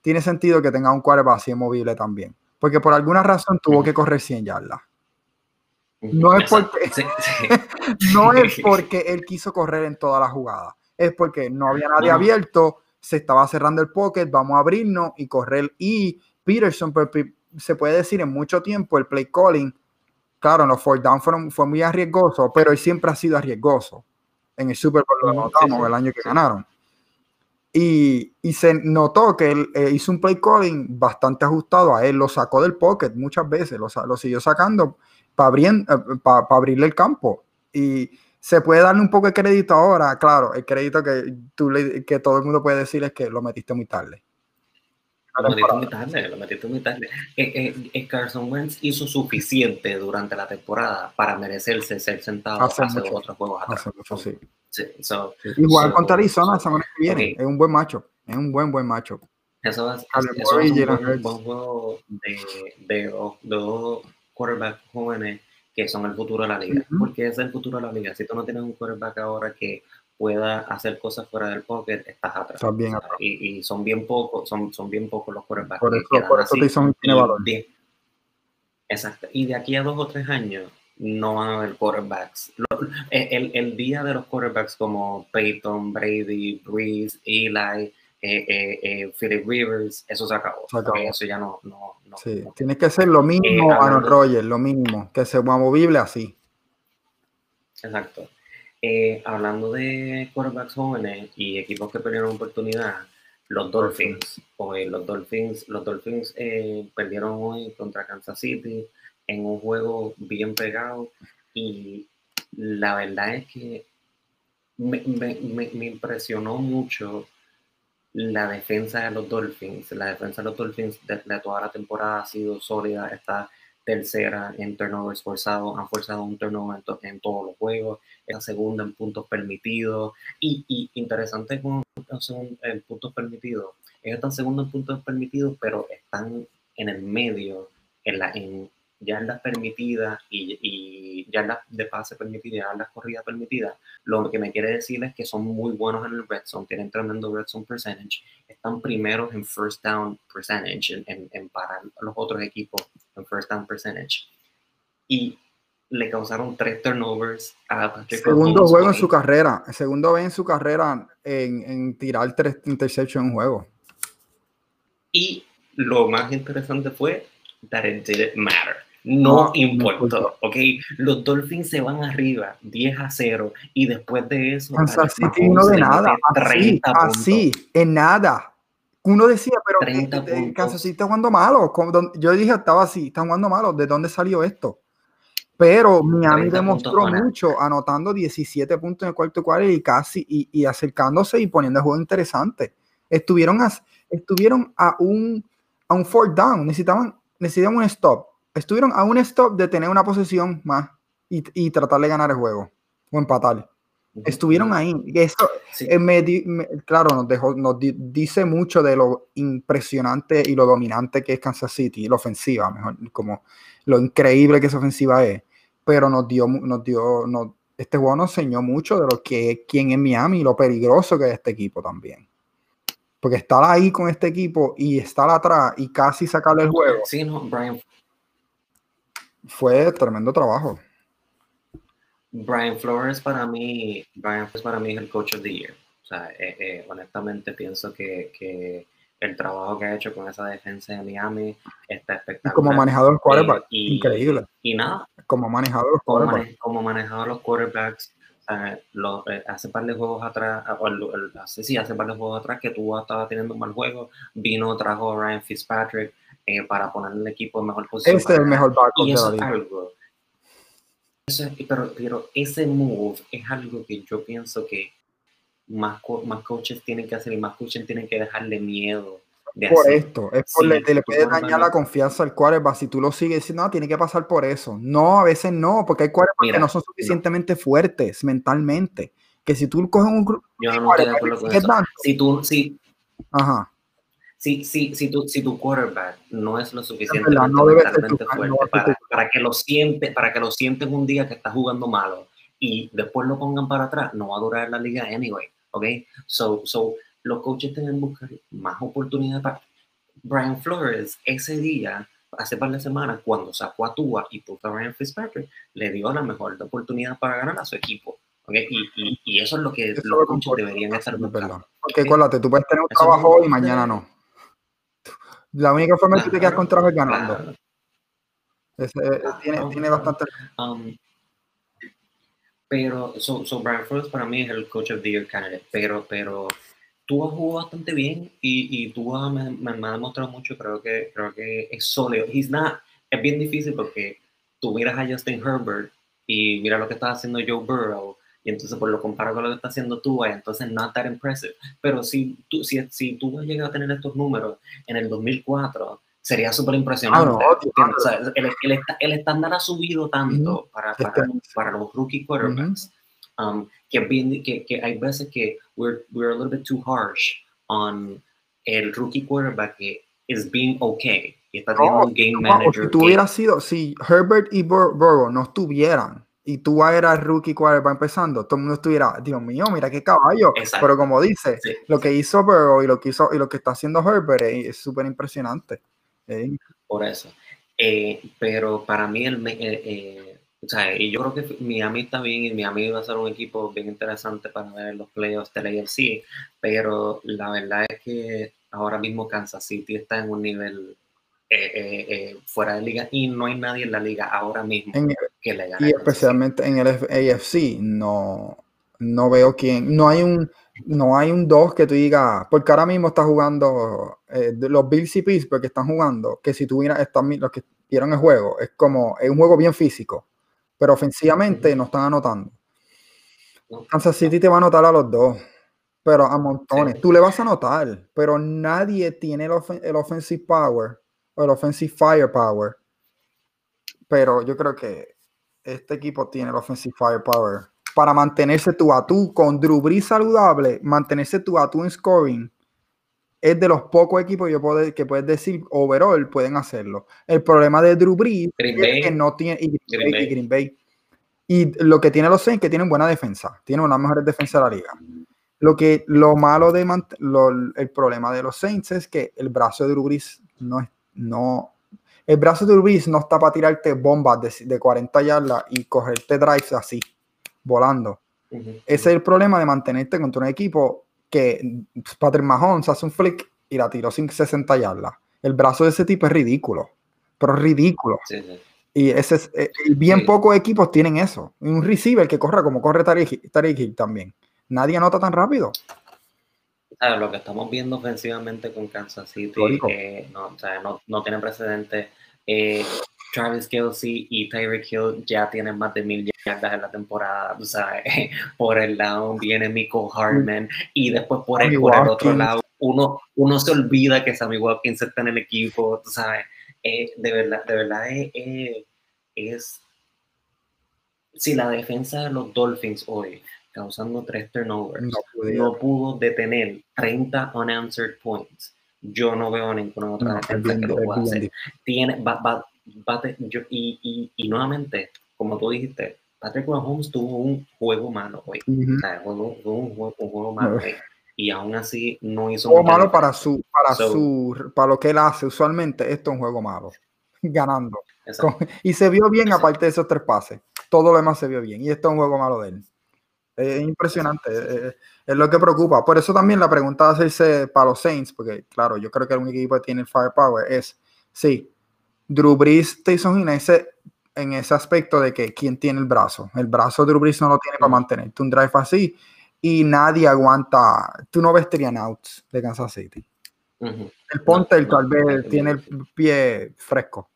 tiene sentido que tenga un quarterback así movible también. Porque por alguna razón tuvo que correr 100 yardas. No es porque, no es porque él quiso correr en toda la jugada. Es porque no había nadie abierto, se estaba cerrando el pocket, vamos a abrirnos y correr. Y Peterson, pues, se puede decir en mucho tiempo, el play calling, claro, en los fourth down fue muy arriesgoso, pero él siempre ha sido arriesgoso. En el Super Bowl lo notamos el año que ganaron. Y, se notó que él eh, hizo un play calling bastante ajustado a él, lo sacó del pocket muchas veces, lo, lo siguió sacando para eh, abrirle el campo. Y se puede darle un poco de crédito ahora, claro, el crédito que, tú que todo el mundo puede decir es que lo metiste muy tarde. Lo metiste muy tarde, lo metiste muy tarde. Eh, eh, Carson Wentz hizo suficiente durante la temporada para merecerse ser sentado hace, otros juegos atrás. Igual contra Arizona la semana que viene. Es un buen macho. Es un buen, buen macho. Eso, va eso es un buen, juego de, dos quarterbacks jóvenes que son el futuro de la liga. Porque es el futuro de la liga. Si tú no tienes un quarterback ahora que pueda hacer cosas fuera del pocket, estás atrás. Y, son bien pocos, son, son bien pocos los quarterbacks. Por eso, que son, tiene valor. Exacto. Y de aquí a dos o tres años no van a haber quarterbacks. El, el día de los quarterbacks como Peyton, Brady, Breeze, Eli, eh, eh, eh, Philip Rivers, eso se acabó. Eso ya no. no, sí. Tiene que ser lo mínimo, Aaron Rodgers, lo mínimo, que sea movible así. Exacto. Hablando de quarterbacks jóvenes y equipos que perdieron oportunidad, los Dolphins. Hoy, los Dolphins, los Dolphins perdieron hoy contra Kansas City en un juego bien pegado y la verdad es que me, me impresionó mucho la defensa de los Dolphins. La defensa de los Dolphins de, toda la temporada ha sido sólida. Está tercera en turnovers forzados, han forzado un turnover en, todos los juegos, la segunda en puntos permitidos, y, y interesante con el puntos permitidos, ellos están segundo en puntos permitidos, pero están en el medio, en la, en, yardas permitidas y, y yardas de pase permitidas, yardas corridas permitidas, lo que me quiere decir es que son muy buenos en el red zone, tienen tremendo red zone percentage, están primeros en first down percentage, en, en, para los otros equipos en first down percentage. Y le causaron tres turnovers a Patrick Segundo juego en su carrera, segundo vez en su carrera en, en tirar tres interceptions en un juego. Y lo más interesante fue that it didn't matter. No, importó, ¿ok? Los Dolphins se van arriba 10 a 0 y después de eso... Kansas City no de nada, así, así, en nada. Uno decía, pero 30 Kansas City está jugando malo. Yo dije, estaba así, está jugando malo. ¿De dónde salió esto? Pero Miami demostró mucho, anotando 17 puntos en el cuarto cuarto y casi y, acercándose y poniendo el juego interesante. Estuvieron a, estuvieron a un a un fourth down, necesitaban, necesitaban un stop. Estuvieron a un stop de tener una posesión más y, y tratar de ganar el juego o empatar. Estuvieron ahí. Eso, claro, nos, dejó, nos dice mucho de lo impresionante y lo dominante que es Kansas City, la ofensiva, mejor, como lo increíble que esa ofensiva es pero nos dio, nos dio, este juego nos enseñó mucho de lo que es quién es Miami y lo peligroso que es este equipo también. Porque estar ahí con este equipo y estar atrás y casi sacarle el juego. Sí, no, Brian. Fue tremendo trabajo. Brian Flores para mí, Brian Flores para mí es el coach of the year. O sea, eh, eh, honestamente pienso que, que el trabajo que ha hecho con esa defensa de Miami está espectacular. como manejador quarterback, increíble. Y nada. Como manejador como, quarterback. como manejador los quarterbacks, eh, hace par de juegos atrás, hace, sí, hace par de juegos atrás que tú estaba teniendo un mal juego, vino, trajo a Ryan Fitzpatrick eh, para poner el equipo en mejor posición. Este es el mejor y eso es algo. pero, pero ese move es algo que yo pienso que más, más coaches tienen que hacer y más coaches tienen que dejarle miedo. por esto, es por le, le puede dañar la confianza al quarterback si tú lo sigues diciendo, no, tiene que pasar por eso. No, a veces no, porque hay quarterbacks que no son suficientemente fuertes mentalmente. Que si tú coges un grupo. Yo no de eso. Si tú, si, Ajá. Si, si, si, tu, si tu quarterback no es lo no mentalmente fuerte para, para, que lo siente, para que lo sienten un día que está jugando malo y después lo pongan para atrás, no va a durar la liga anyway. ¿ok? So, so los coaches tienen que buscar más oportunidades para... Brian Flores, ese día, hace par de semanas, cuando sacó a Tua y puso a Ryan Fitzpatrick, le dio la mejor oportunidad para ganar a su equipo. ¿okay? Y, y, eso es lo que los coaches deberían estar buscando. Porque acuérdate, tú puedes tener un trabajo hoy y mañana no. La única forma claro, que te quedas con trabajo es ganando. tiene, tiene bastante... Um, pero, so, so Brian Flores para mí es el coach of the year candidate, pero, pero tú has jugado bastante bien y, y tú me, me, ha demostrado mucho, creo que, creo que es sólido. He's not, es bien difícil porque tú miras a Justin Herbert y mira lo que está haciendo Joe Burrow y entonces pues lo comparo con lo que está haciendo tú, y entonces not that impressive. Pero si tú, si, si tú vas a tener estos números en el 2004, sería súper impresionante. Ah, el, estándar ha subido tanto para, para, para, los rookie quarterbacks um, que, que, que, hay veces que we're, we're a little bit too harsh on el rookie quarterback que is being okay y está teniendo un game manager. Si tú hubieras sido, si Herbert y Burrow no estuvieran y tú eras rookie quarterback empezando, todo el mundo estuviera, Dios mío, mira qué caballo. Pero como dice, lo que hizo Burrow y lo que hizo y lo que está haciendo Herbert es súper impresionante. Por eso. Eh, pero para mí, el, eh, eh, o sea, y yo creo que Miami está bien y Miami va a ser un equipo bien interesante para ver los playoffs de la AFC, pero la verdad es que ahora mismo Kansas City está en un nivel fuera de liga y no hay nadie en la liga ahora mismo que le gane. Y especialmente en el AFC, no, no veo quién, no hay un no hay un 2 que tú digas, porque ahora mismo está jugando eh, los Bills y Pittsburgh que están jugando, que si están, los que vieron el juego, es como, es un juego bien físico, pero ofensivamente no están anotando. Kansas City te va a anotar a los dos, pero a montones. Tú le vas a anotar, pero nadie tiene el, el offensive power o el offensive firepower. Pero yo creo que este equipo tiene el offensive firepower para mantenerse tú a tú con Drew Brees saludable, mantenerse tú a tú en scoring, es de los pocos equipos yo puedo, que puedes decir overall pueden hacerlo. El problema de Drew Brees es que no tiene y Green, Bay, y lo que tiene los Saints que tienen buena defensa, tienen una mejor defensa de la liga. Lo que lo malo de el problema de los Saints es que el brazo de Drew Brees no es no El brazo de Drew no está para tirarte bombas de, de 40 yardas y cogerte drives así, volando. Ese es el problema de mantenerte contra un equipo que Patrick Mahomes hace un flick y la tiró sin 60 yardas. El brazo de ese tipo es ridículo, pero ridículo. Y ese es, eh, bien pocos equipos tienen eso. Un receiver que corra como corre Tariq Hill también. Nadie anota tan rápido. Lo que estamos viendo ofensivamente con Kansas City eh, no, no, tiene precedente. Eh, Travis Kelsey y Tyreek Hill ya tienen más de mil yardas en la temporada, tú sabes, por el lado viene Michael Hartman y después por el, por el otro lado uno, uno se olvida que Sammy Watkins está en el equipo, tú sabes, eh, de verdad, de verdad es, si la defensa de los Dolphins hoy causando tres turnovers no, pudo detener 30 unanswered points, yo no veo ninguna otra defensa que lo pueda hacer. Tiene, va, yo, y, y, nuevamente, como tú dijiste, Patrick Mahomes tuvo un juego malo hoy. tuvo un, juego, malo Y aún así no hizo un juego malo para su, para su, para lo que él hace usualmente. Esto es un juego malo. Ganando. y se vio bien aparte de esos tres pases. Todo lo demás se vio bien. Y esto es un juego malo de él. Es impresionante. Es, lo que preocupa. Por eso también la pregunta de hacerse para los Saints, porque claro, yo creo que el único equipo que tiene el firepower es, sí, Drew Brees Tyson en ese, en ese aspecto de que quién tiene el brazo. El brazo de Drew Brees no lo tiene para mantenerte un drive así y nadie aguanta. Tú no ves outs de Kansas City. El Ponte el tal vez tiene el pie fresco.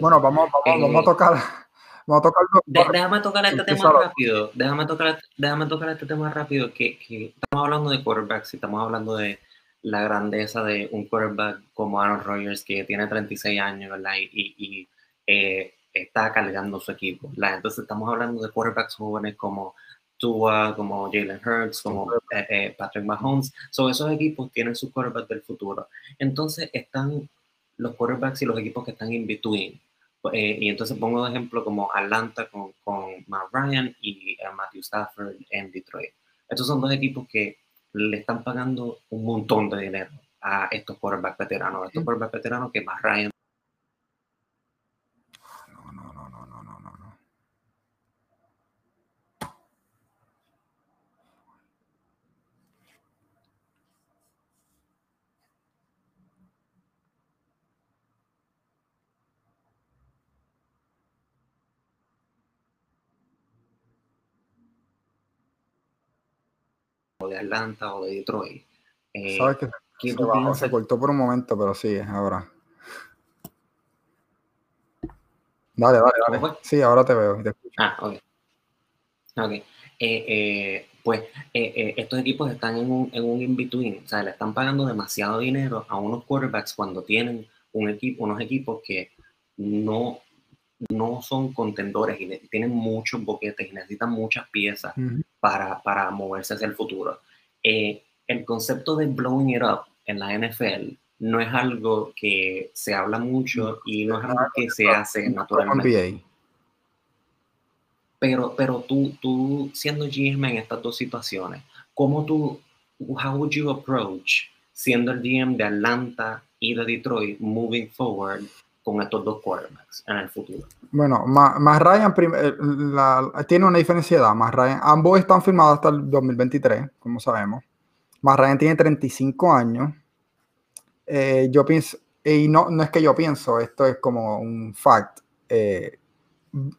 bueno, vamos, vamos, vamos, a tocar. Vamos a tocar déjame tocar este tema rápido. Déjame tocar, déjame tocar este tema rápido. Que, que estamos hablando de quarterbacks y estamos hablando de la grandeza de un quarterback como Aaron Rodgers, que tiene 36 años, ¿verdad? Y, eh, está cargando su equipo. Entonces estamos hablando de quarterbacks jóvenes como Tua, como Jalen Hurts, como eh, eh, Patrick Mahomes. So, esos equipos tienen sus quarterbacks del futuro. Entonces están los quarterbacks y los equipos que están in between. Y entonces pongo de ejemplo como Atlanta con, con Matt Ryan y Matthew Stafford en Detroit. Estos son dos equipos que le están pagando un montón de dinero a estos quarterbacks veteranos, estos quarterbacks veteranos que más Ryan de Atlanta o de Detroit. Eh, Sabes que se, cortó por un momento, pero sí, ahora. Dale, dale, dale. Sí, ahora te veo. Ah, ok. Ok. Eh, eh, pues estos equipos están en un, en un in-between, o sea, le están pagando demasiado dinero a unos quarterbacks cuando tienen un equipo, unos equipos que no, no son contendores y tienen muchos boquetes y necesitan muchas piezas para, para, moverse hacia el futuro. Eh, el concepto de blowing it up en la NFL no es algo que se habla mucho y no es algo que se hace naturalmente. Pero, pero tú, tú siendo GM en estas dos situaciones, ¿cómo tú, how would you approach siendo el GM de Atlanta y de Detroit moving forward con estos dos quarterbacks en el futuro. Bueno, más, Ryan eh, tiene una diferencia de edad. Más Ryan, ambos están firmados hasta el 2023, como sabemos. Más Ryan tiene 35 años. Eh, yo pienso, y no, no es que yo pienso, esto es como un fact. Eh,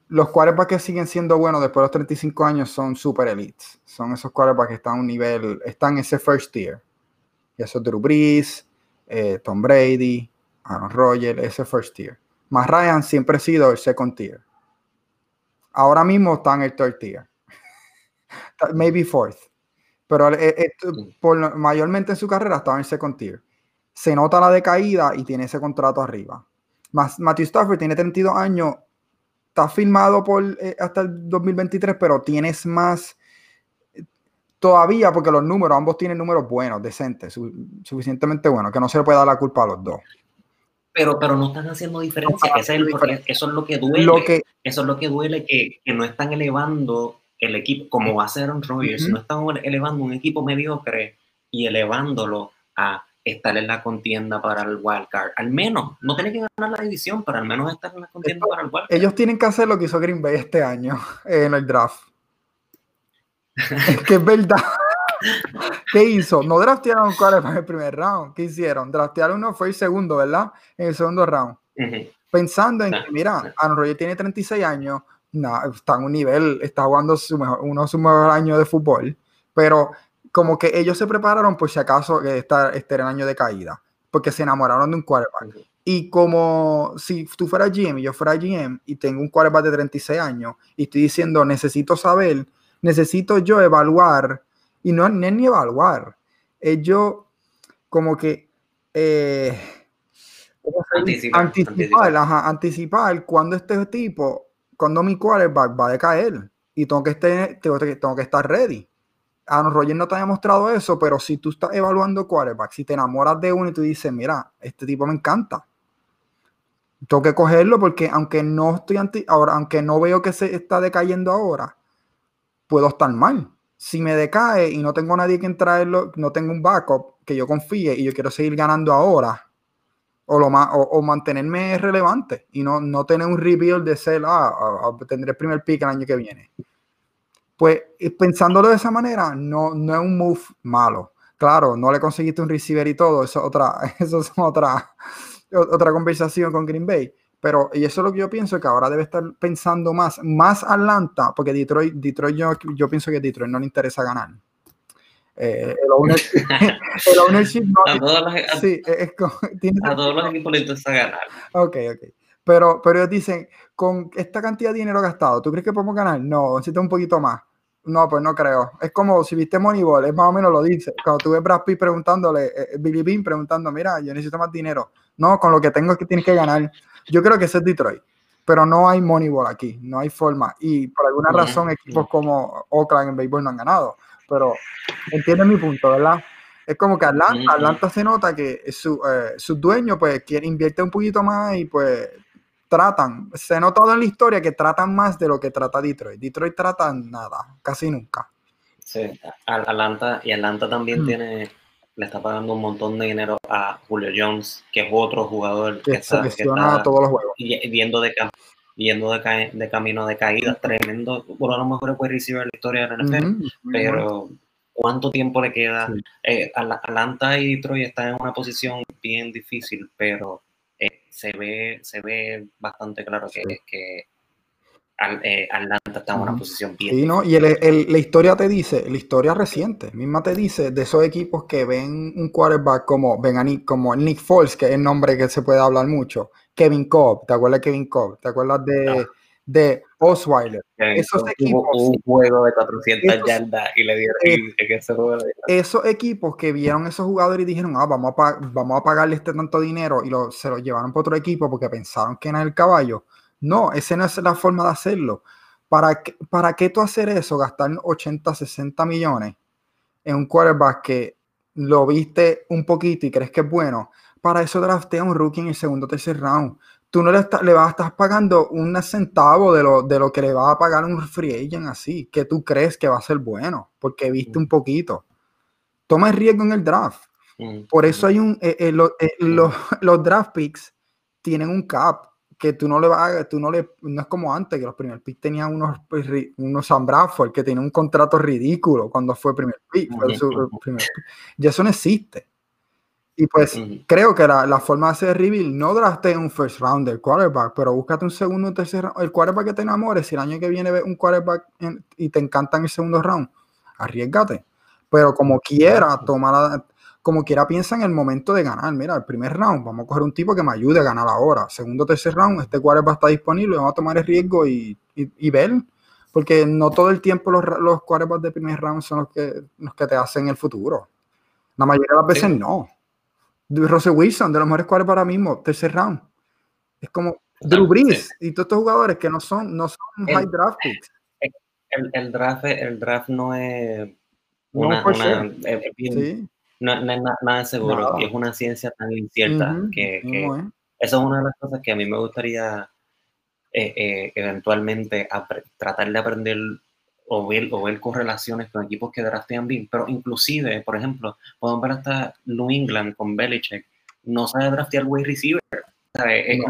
los quarterbacks que siguen siendo buenos después de los 35 años son super elites. Son esos quarterbacks que están a un nivel, están en ese first tier. Y eso es Drew Brees, Tom Brady, Aaron Rodgers, ese first tier. Más Ryan siempre ha sido el second tier. Ahora mismo está en el third tier. Maybe fourth. Pero eh, eh, por, mayormente en su carrera estaba en el second tier. Se nota la decaída y tiene ese contrato arriba. Más, Matthew Stafford tiene 32 años. Está firmado por, eh, hasta el 2023, pero tienes más todavía porque los números, ambos tienen números buenos, decentes, suficientemente buenos, que no se le puede dar la culpa a los dos pero, pero no están haciendo diferencia. eso es lo que duele. eso es lo que duele, que, que, no están elevando el equipo, como va a ser un Rodgers, no están elevando un equipo mediocre y elevándolo a estar en la contienda para el wild card. Al menos, no tiene que ganar la división, pero al menos estar en la contienda para el wild card. Ellos tienen que hacer lo que hizo Green Bay este año en el draft. es que es verdad. ¿Qué hizo? No draftearon un en el primer round. ¿Qué hicieron? Draftearon uno, fue el segundo, ¿verdad? En el segundo round. Pensando en que, mira, Aaron Rodgers tiene 36 años, está en un nivel, está jugando su mejor, uno de sus mejores años de fútbol, pero como que ellos se prepararon por si acaso que este, este era el año de caída, porque se enamoraron de un quarterback. Y como si tú fueras GM y yo fuera GM y tengo un quarterback de 36 años y estoy diciendo, necesito saber, necesito yo evaluar y no, es ni evaluar, yo como que eh, anticipar, anticipar, anticipar. cuando este tipo, cuando mi quarterback va a decaer y tengo que, estar, tengo, tengo que estar ready. Aaron Rodgers no te ha demostrado eso, pero si tú estás evaluando quarterback, si te enamoras de uno y tú dices, mira, este tipo me encanta, tengo que cogerlo porque aunque no estoy anti, ahora, aunque no veo que se está decayendo ahora, puedo estar mal si me decae y no tengo nadie que traerlo, no tengo un backup que yo confíe y yo quiero seguir ganando ahora, o, lo más, o, mantenerme relevante y no, no tener un rebuild de ser, ah, tendré el primer pick el año que viene. Pues eh, pensándolo de esa manera, no, no es un move malo. Claro, no le conseguiste un receiver y todo, eso, otra, eso es otra, otra conversación con Green Bay pero, y eso es lo que yo pienso, que ahora debe estar pensando más, más Atlanta, porque Detroit, Detroit yo, yo pienso que Detroit no le interesa ganar. Eh, el, ownership, no, a todos los, sí, es, a todos los equipos le interesa ganar. Ok, ok. Pero, pero ellos dicen, con esta cantidad de dinero gastado, ¿tú crees que podemos ganar? No, necesito un poquito más. No, pues no creo. Es como si viste Moneyball, es más o menos lo dice. Cuando tú ves Brad Pitt preguntándole, eh, eh, Billy Bean preguntando, mira, yo necesito más dinero. No, con lo que tengo es que tienes que ganar. Yo creo que ese es Detroit, pero no hay Moneyball aquí, no hay forma. Y por alguna razón equipos como Oakland en béisbol no han ganado. Pero entienden mi punto, ¿verdad? Es como que Atlanta, Atlanta se nota que su, eh, sus dueños pues quieren invierte un poquito más y pues tratan, se ha notado en la historia que tratan más de lo que trata Detroit. Detroit trata nada, casi nunca. Sí, Atlanta y Atlanta también tiene le está pagando un montón de dinero a Julio Jones, que es otro jugador que, está, todos los juegos. Viendo de, viendo de, de camino de caída, tremendo. Por a lo mejor puede recibir la historia de la NFL, pero ¿cuánto tiempo le queda? Eh, Atlanta y Detroit están en una posición bien difícil, pero eh, se, ve, se ve bastante claro que, que eh, Atlanta está en una posición bien. Sí, ¿no? Y la historia te dice, la historia reciente misma te dice de esos equipos que ven un quarterback como, ven a Nick, como Nick Foles, que es el nombre que se puede hablar mucho, Kevin Cobb, ¿te acuerdas de Kevin Cobb? ¿Te acuerdas de, ah. de Osweiler? esos equipos. Un juego de 400 yardas y le dieron Esos equipos que vieron esos jugadores y dijeron, ah, vamos a, vamos a pagarle este tanto dinero y lo, se lo llevaron para otro equipo porque pensaron que era el caballo no, esa no es la forma de hacerlo. ¿Para qué, ¿Para qué tú hacer eso? Gastar 80, 60 millones en un quarterback que lo viste un poquito y crees que es bueno. Para eso draftea un rookie en el segundo o tercer round. Tú no le, le vas a estar pagando un centavo de lo, de lo que le va a pagar un free agent así, que tú crees que va a ser bueno, porque viste un poquito. Toma el riesgo en el draft. Por eso hay un. Eh, eh, eh, los, los draft picks tienen un cap que tú no le vas tú no le, no es como antes, que los primer pick tenían unos, unos Sam Bradford, que tenía un contrato ridículo cuando fue primer pick, ya eso no existe. Y pues creo que la, la, forma de hacer reveal, no draste un first round del quarterback, pero búscate un segundo, un tercer round, el quarterback que te enamores, si el año que viene ves un quarterback y te encanta en el segundo round, arriesgate. Pero como quiera, toma la, como quiera piensa en el momento de ganar. Mira, el primer round, vamos a coger un tipo que me ayude a ganar ahora. Segundo, tercer round, este quarterback está disponible, vamos a tomar el riesgo y, ver. Porque no todo el tiempo los, los quarterbacks de primer round son los que, los que te hacen el futuro. La mayoría de las veces no. Russell Wilson, de los mejores quarterbacks ahora mismo, tercer round. Es como Drew Brees y todos estos jugadores que no son, no son high draft picks. El, draft, el draft no es una, una sí no, no es nada seguro y es una ciencia tan incierta que, eso es una de las cosas que a mí me gustaría eh, eh, eventualmente tratar de aprender o ver, o ver correlaciones con equipos que draftean bien, pero inclusive, por ejemplo, podemos ver hasta New England con Belichick, no sabe draftear wide receiver. el,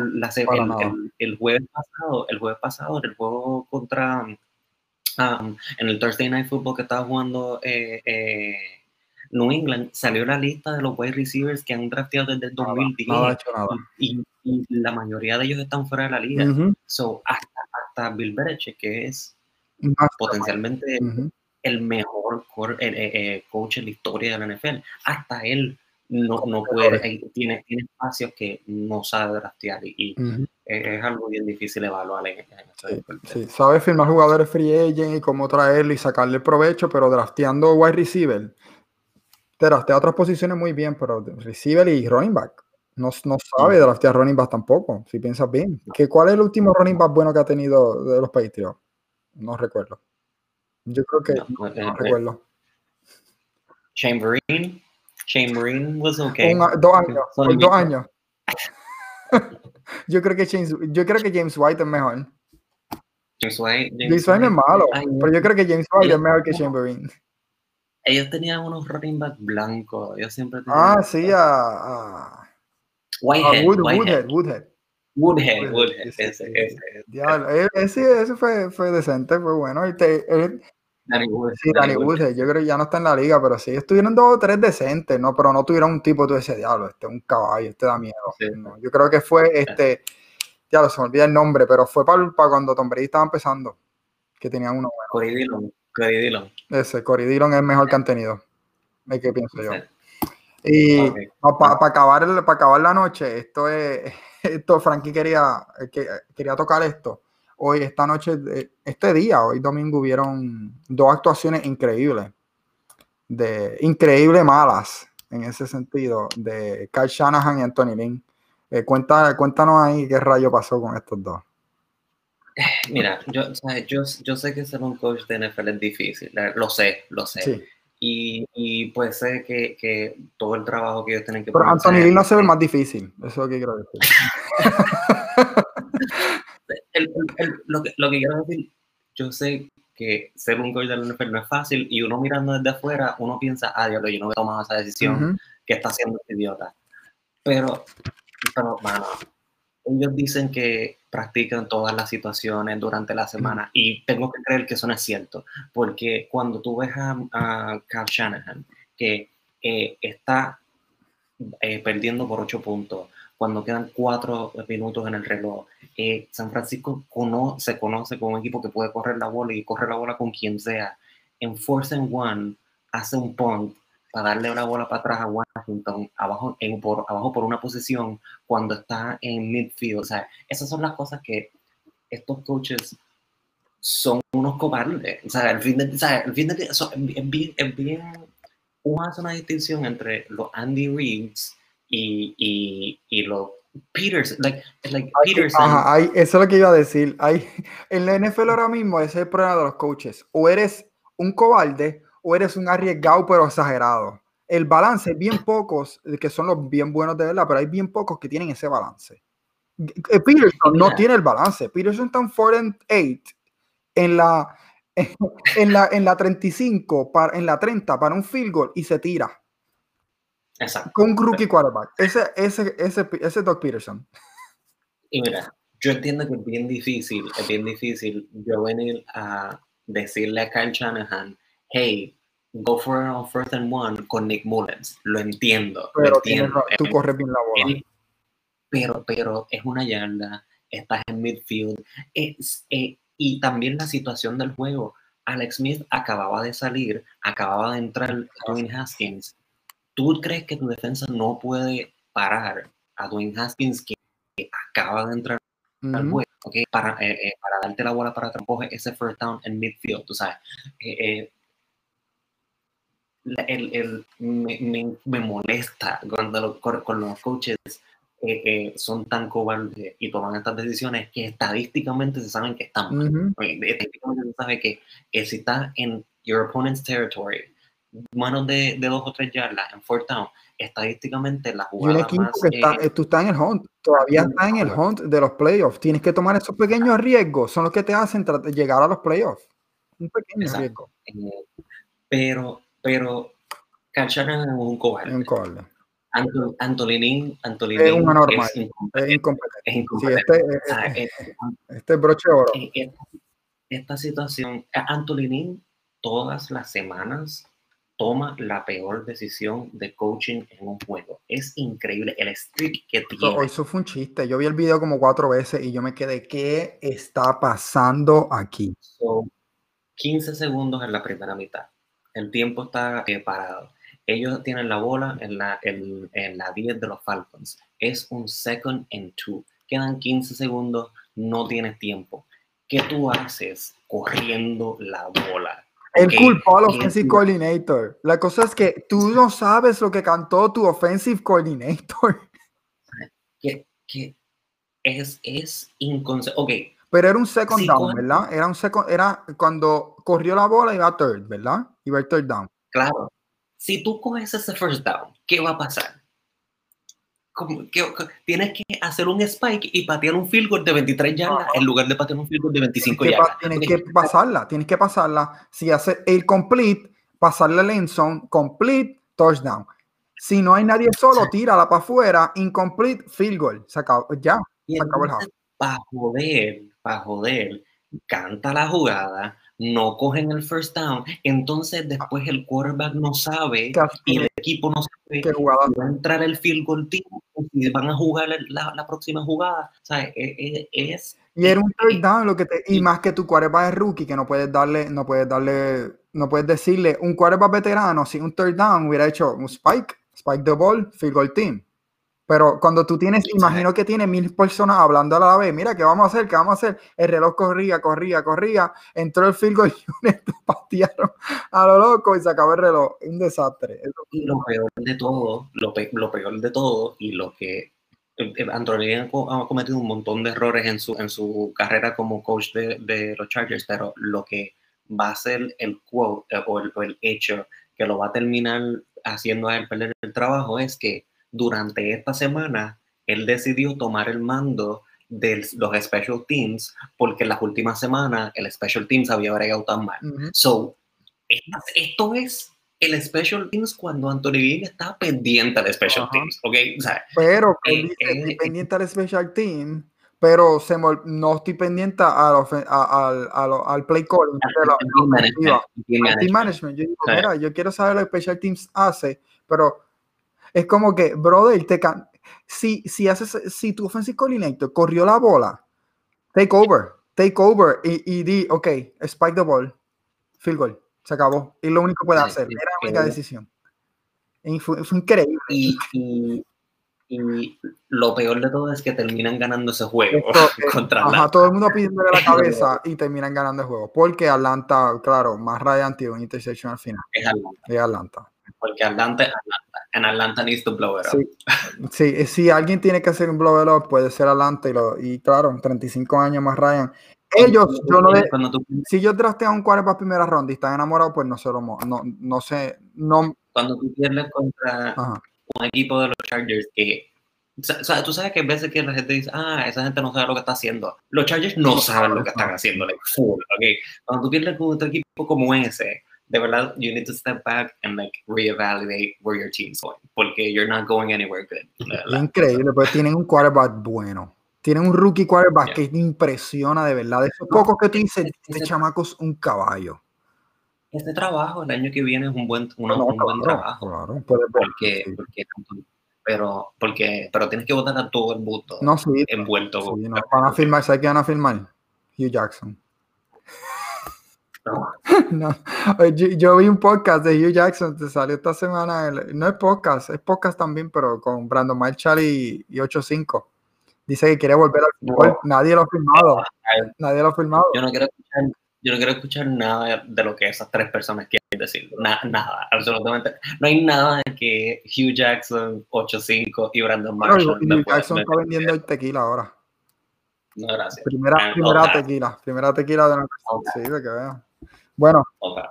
el, jueves pasado, el jueves pasado, en el juego contra um, en el Thursday Night Football que estaba jugando eh, eh, New England, salió la lista de los wide receivers que han drafteado desde el 2010 Y, la mayoría de ellos están fuera de la liga. So, hasta, hasta Bill Belichick, que es potencialmente el mejor eh, eh, coach en la historia de la NFL. Hasta él no, no puede, tiene, tiene espacios que no sabe draftear y, es, algo bien difícil evaluar. En, sí, sabe firmar jugadores free agent y cómo traerlo y sacarle provecho, pero drafteando wide receiver, draftea otras posiciones muy bien, pero receiver y running back. No, no sabe draftear running back tampoco, si piensas bien. ¿Qué, ¿Cuál es el último running back bueno que ha tenido de los Patriots? No recuerdo. Yo creo que no, eh, recuerdo. Chamberlain. Chamberlain was okay. dos años. dos años. yo creo que James, yo creo que James White es mejor. James White. James, White, es malo, pero yo creo que James White es mejor que Chamberlain. Ellos tenían unos running back blancos. Ellos siempre tenían. Ah, sí, a. a Whitehead, Woodhead. Woodhead. Woodhead, Woodhead, ese, ese, ese, ese fue, fue decente, fue bueno. Y te, Danny Woodhead. Sí, Danny Woodhead, yo creo que ya no está en la liga, pero sí, estuvieron dos o tres decentes, ¿no? Pero no tuvieron un tipo, tú ese diablo, este es un caballo, este da miedo. yo creo que fue este, ya se me olvida el nombre, pero fue para, para cuando Tom Brady estaba empezando, que tenían uno bueno. Corey Dillon, Corey Dillon. Ese, Corey Dillon es el mejor que han tenido, es que pienso yo. Y para acabar, para acabar la noche, esto es esto, Frankie quería, que, quería tocar esto. Hoy, esta noche, este día, hoy domingo, hubieron dos actuaciones increíbles, de increíble malas en ese sentido, de Kyle Shanahan y Anthony Lynn. Eh, cuenta, cuéntanos ahí qué rayo pasó con estos dos. Mira, yo, yo, yo sé que ser un coach de NFL es difícil, lo sé, lo sé. Sí. Y, y, pues sé que, que, todo el trabajo que ellos tienen que Pero Anthony Lee no se ve más difícil, eso es lo que quiero decir. lo, que, lo que quiero decir, yo sé que ser un coach del NFL no es fácil y uno mirando desde afuera, uno piensa, ah, Dios, yo no voy a tomar esa decisión que está haciendo este idiota. Pero, pero, bueno, ellos dicen que practican todas las situaciones durante la semana y tengo que creer que eso no es cierto, porque cuando tú ves a, a Shanahan, que eh, está eh, perdiendo por ocho puntos, cuando quedan cuatro minutos en el reloj, eh, San Francisco se conoce como un equipo que puede correr la bola y correr la bola con quien sea. En Force and One hace un punt para darle una bola para atrás a Washington, abajo, en, por, abajo por una posición cuando está en midfield. O sea, esas son las cosas que estos coaches son unos cobardes. O sea, el fin de, o sea, el fin de es, bien, es bien, uno hace una distinción entre los Andy Reeds y, y, y los Peters, like, like Peterson. Ajá, eso es lo que iba a decir. Hay, en la NFL ahora mismo ese es el problema de los coaches. O eres un cobarde o eres un arriesgado pero exagerado. El balance, bien pocos, que son los bien buenos de verdad, pero hay bien pocos que tienen ese balance. Eh, Peterson no tiene el balance. Peterson está en 4 and 8 en la, en la, en la 35, para, en la 30 para un field goal y se tira. Exacto. Con un rookie quarterback. Ese, ese, ese, ese Doug Peterson. Y mira, yo entiendo que es bien difícil, es bien difícil yo venir a decirle a Kyle Shanahan, hey, go for a first and one con Nick Mullens. Lo entiendo. Pero lo entiendo. tú corres bien la bola. pero, pero es una yarda, estás en midfield. Es, eh, y también la situación del juego. Alex Smith acababa de salir, acababa de entrar Dwayne Haskins. ¿Tú crees que tu defensa no puede parar a Dwayne Haskins que acaba de entrar al juego? Para, eh, eh, para darte la bola para que ese first down en midfield, tú sabes. Eh, el, el, me, me, molesta cuando con, los coaches eh, son tan cobardes y toman estas decisiones que estadísticamente se saben que están mal. Estadísticamente se sabe que, si estás en your opponent's territory, manos de, de, dos o tres yardas en fourth down, estadísticamente la jugada. un equipo que está, eh, tú estás en el hunt, todavía está en el hunt de los playoffs. Tienes que tomar esos pequeños riesgos, son los que te hacen llegar a los playoffs. Un pequeño riesgo. Eh, pero, pero Shanahan es un cobarde. Un cobarde. Antolini, Antolini es un anormal, es incompetente. Es incompetente. Sí, este, es, este broche oro. Esta, esta situación, Antolini todas las semanas toma la peor decisión de coaching en un juego. Es increíble el streak que tiene. Eso, fue un chiste. Yo vi el video como cuatro veces y yo me quedé, ¿qué está pasando aquí? 15 segundos en la primera mitad. El tiempo está eh, parado. Ellos tienen la bola en la, en, en la 10 de los Falcons. Es un second and two. Quedan 15 segundos, no tienes tiempo. ¿Qué tú haces corriendo la bola? El culpó al offensive coordinator. La cosa es que tú no sabes lo que cantó tu offensive coordinator. Que, que es, es Ok. Pero era un second down, ¿verdad? Era un second, era cuando corrió la bola iba a third, ¿verdad? Iba a third down. Claro. Si tú coges ese first down, ¿qué va a pasar? tienes que hacer un spike y patear un field goal de 23 yardas en lugar de patear un field goal de 25 yardas. Tienes que pasarla, tienes que pasarla. Si hace el complete, pasarle el end zone, complete, touchdown. Si no hay nadie solo, tírala para afuera, incomplete, field goal. Se acabó, ya, se acabó el Para joder, para joder, canta la jugada, no cogen el first down, entonces después el quarterback no sabe y el equipo no sabe que va a entrar el field goal team y van a jugar la, la próxima jugada. O sea, e, e, es, y era un third down lo que te, y más que tu quarterback es rookie que no puedes darle, no puedes darle, no puedes decirle un quarterback veterano si un third down hubiera hecho un spike, spike the ball, field goal team. Pero cuando tú tienes, imagino que tienes mil personas hablando a la vez, mira, ¿qué vamos a hacer? ¿Qué vamos a hacer? El reloj corría, corría, corría, entró el field goal unit, patearon a lo loco y se acabó el reloj. Un desastre. Y lo peor de todo, lo, peor de todo, y lo que Anthony ha cometido un montón de errores en su, en su carrera como coach de, de los Chargers, pero lo que va a ser el quote eh, o el, o el hecho que lo va a terminar haciendo a él perder el trabajo es que durante esta semana, él decidió tomar el mando de los special teams porque en las últimas semanas el special teams había bregado tan mal. So, esto es el special teams cuando Anthony Bean está pendiente del special teams, ¿ok? pero eh, eh, pendiente del special team, pero se no estoy pendiente al, al play calling, team management. Yo digo, mira, yo quiero saber lo que special teams hace, pero es como que, brother, te can si, si, haces, si tu offensive coordinator corrió la bola, take over, take over y, y di, ok, spike the ball, field goal, se acabó. Y lo único que puede hacer, era la única decisión. Y fue, increíble. Y, y, lo peor de todo es que terminan ganando ese juego contra ajá, todo el mundo pidiéndole la cabeza y terminan ganando el juego. Porque Atlanta, claro, más radiante un interception al final. Es Atlanta. Es Atlanta. Porque Atlanta, Atlanta, en Atlanta needs to blow it up. Sí, si alguien tiene que hacer un blow it up, puede ser Atlanta. Y, lo, y claro, 35 años más Ryan. Ellos, yo no si yo a un quarterback primera ronda y están enamorados, pues no se lo no, no sé, no. Cuando tú pierdes contra un equipo de los Chargers que o sea, tú sabes que a veces que la gente dice, ah, esa gente no sabe lo que está haciendo. Los Chargers no saben lo que están haciendo, okay. Cuando tú pierdes con otro equipo como ese, de verdad, you need to step back and like reevaluate where your team's going, porque you're not going anywhere good. Increíble, pues tienen un quarterback bueno. Tienen un rookie quarterback que impresiona de verdad. De esos pocos que tú dices, este, chamaco es un caballo. Este trabajo el año que viene es un buen, un buen trabajo. Claro, porque, porque, pero, porque, pero tienes que votar a todo el mundo no, sí, envuelto. Sí, no, van a firmar, ¿sabes qué van a firmar? Hugh Jackson. No. Yo, vi un podcast de Hugh Jackson, te salió esta semana, no es podcast, es podcast también, pero con Brandon Marshall y, y 85. Dice que quiere volver al fútbol. Nadie lo ha filmado. Nadie lo ha filmado. Yo no quiero escuchar, yo no quiero escuchar nada de lo que esas tres personas quieren decir. nada, absolutamente. No hay nada de que Hugh Jackson, 85 y Brandon Marshall. Hugh Jackson está vendiendo el tequila ahora. No, gracias. Primera, primera tequila. Primera tequila de la Sí, de que vean. Bueno,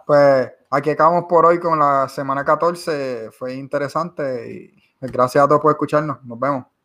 pues aquí acabamos por hoy con la semana 14. Fue interesante y gracias a todos por escucharnos. Nos vemos.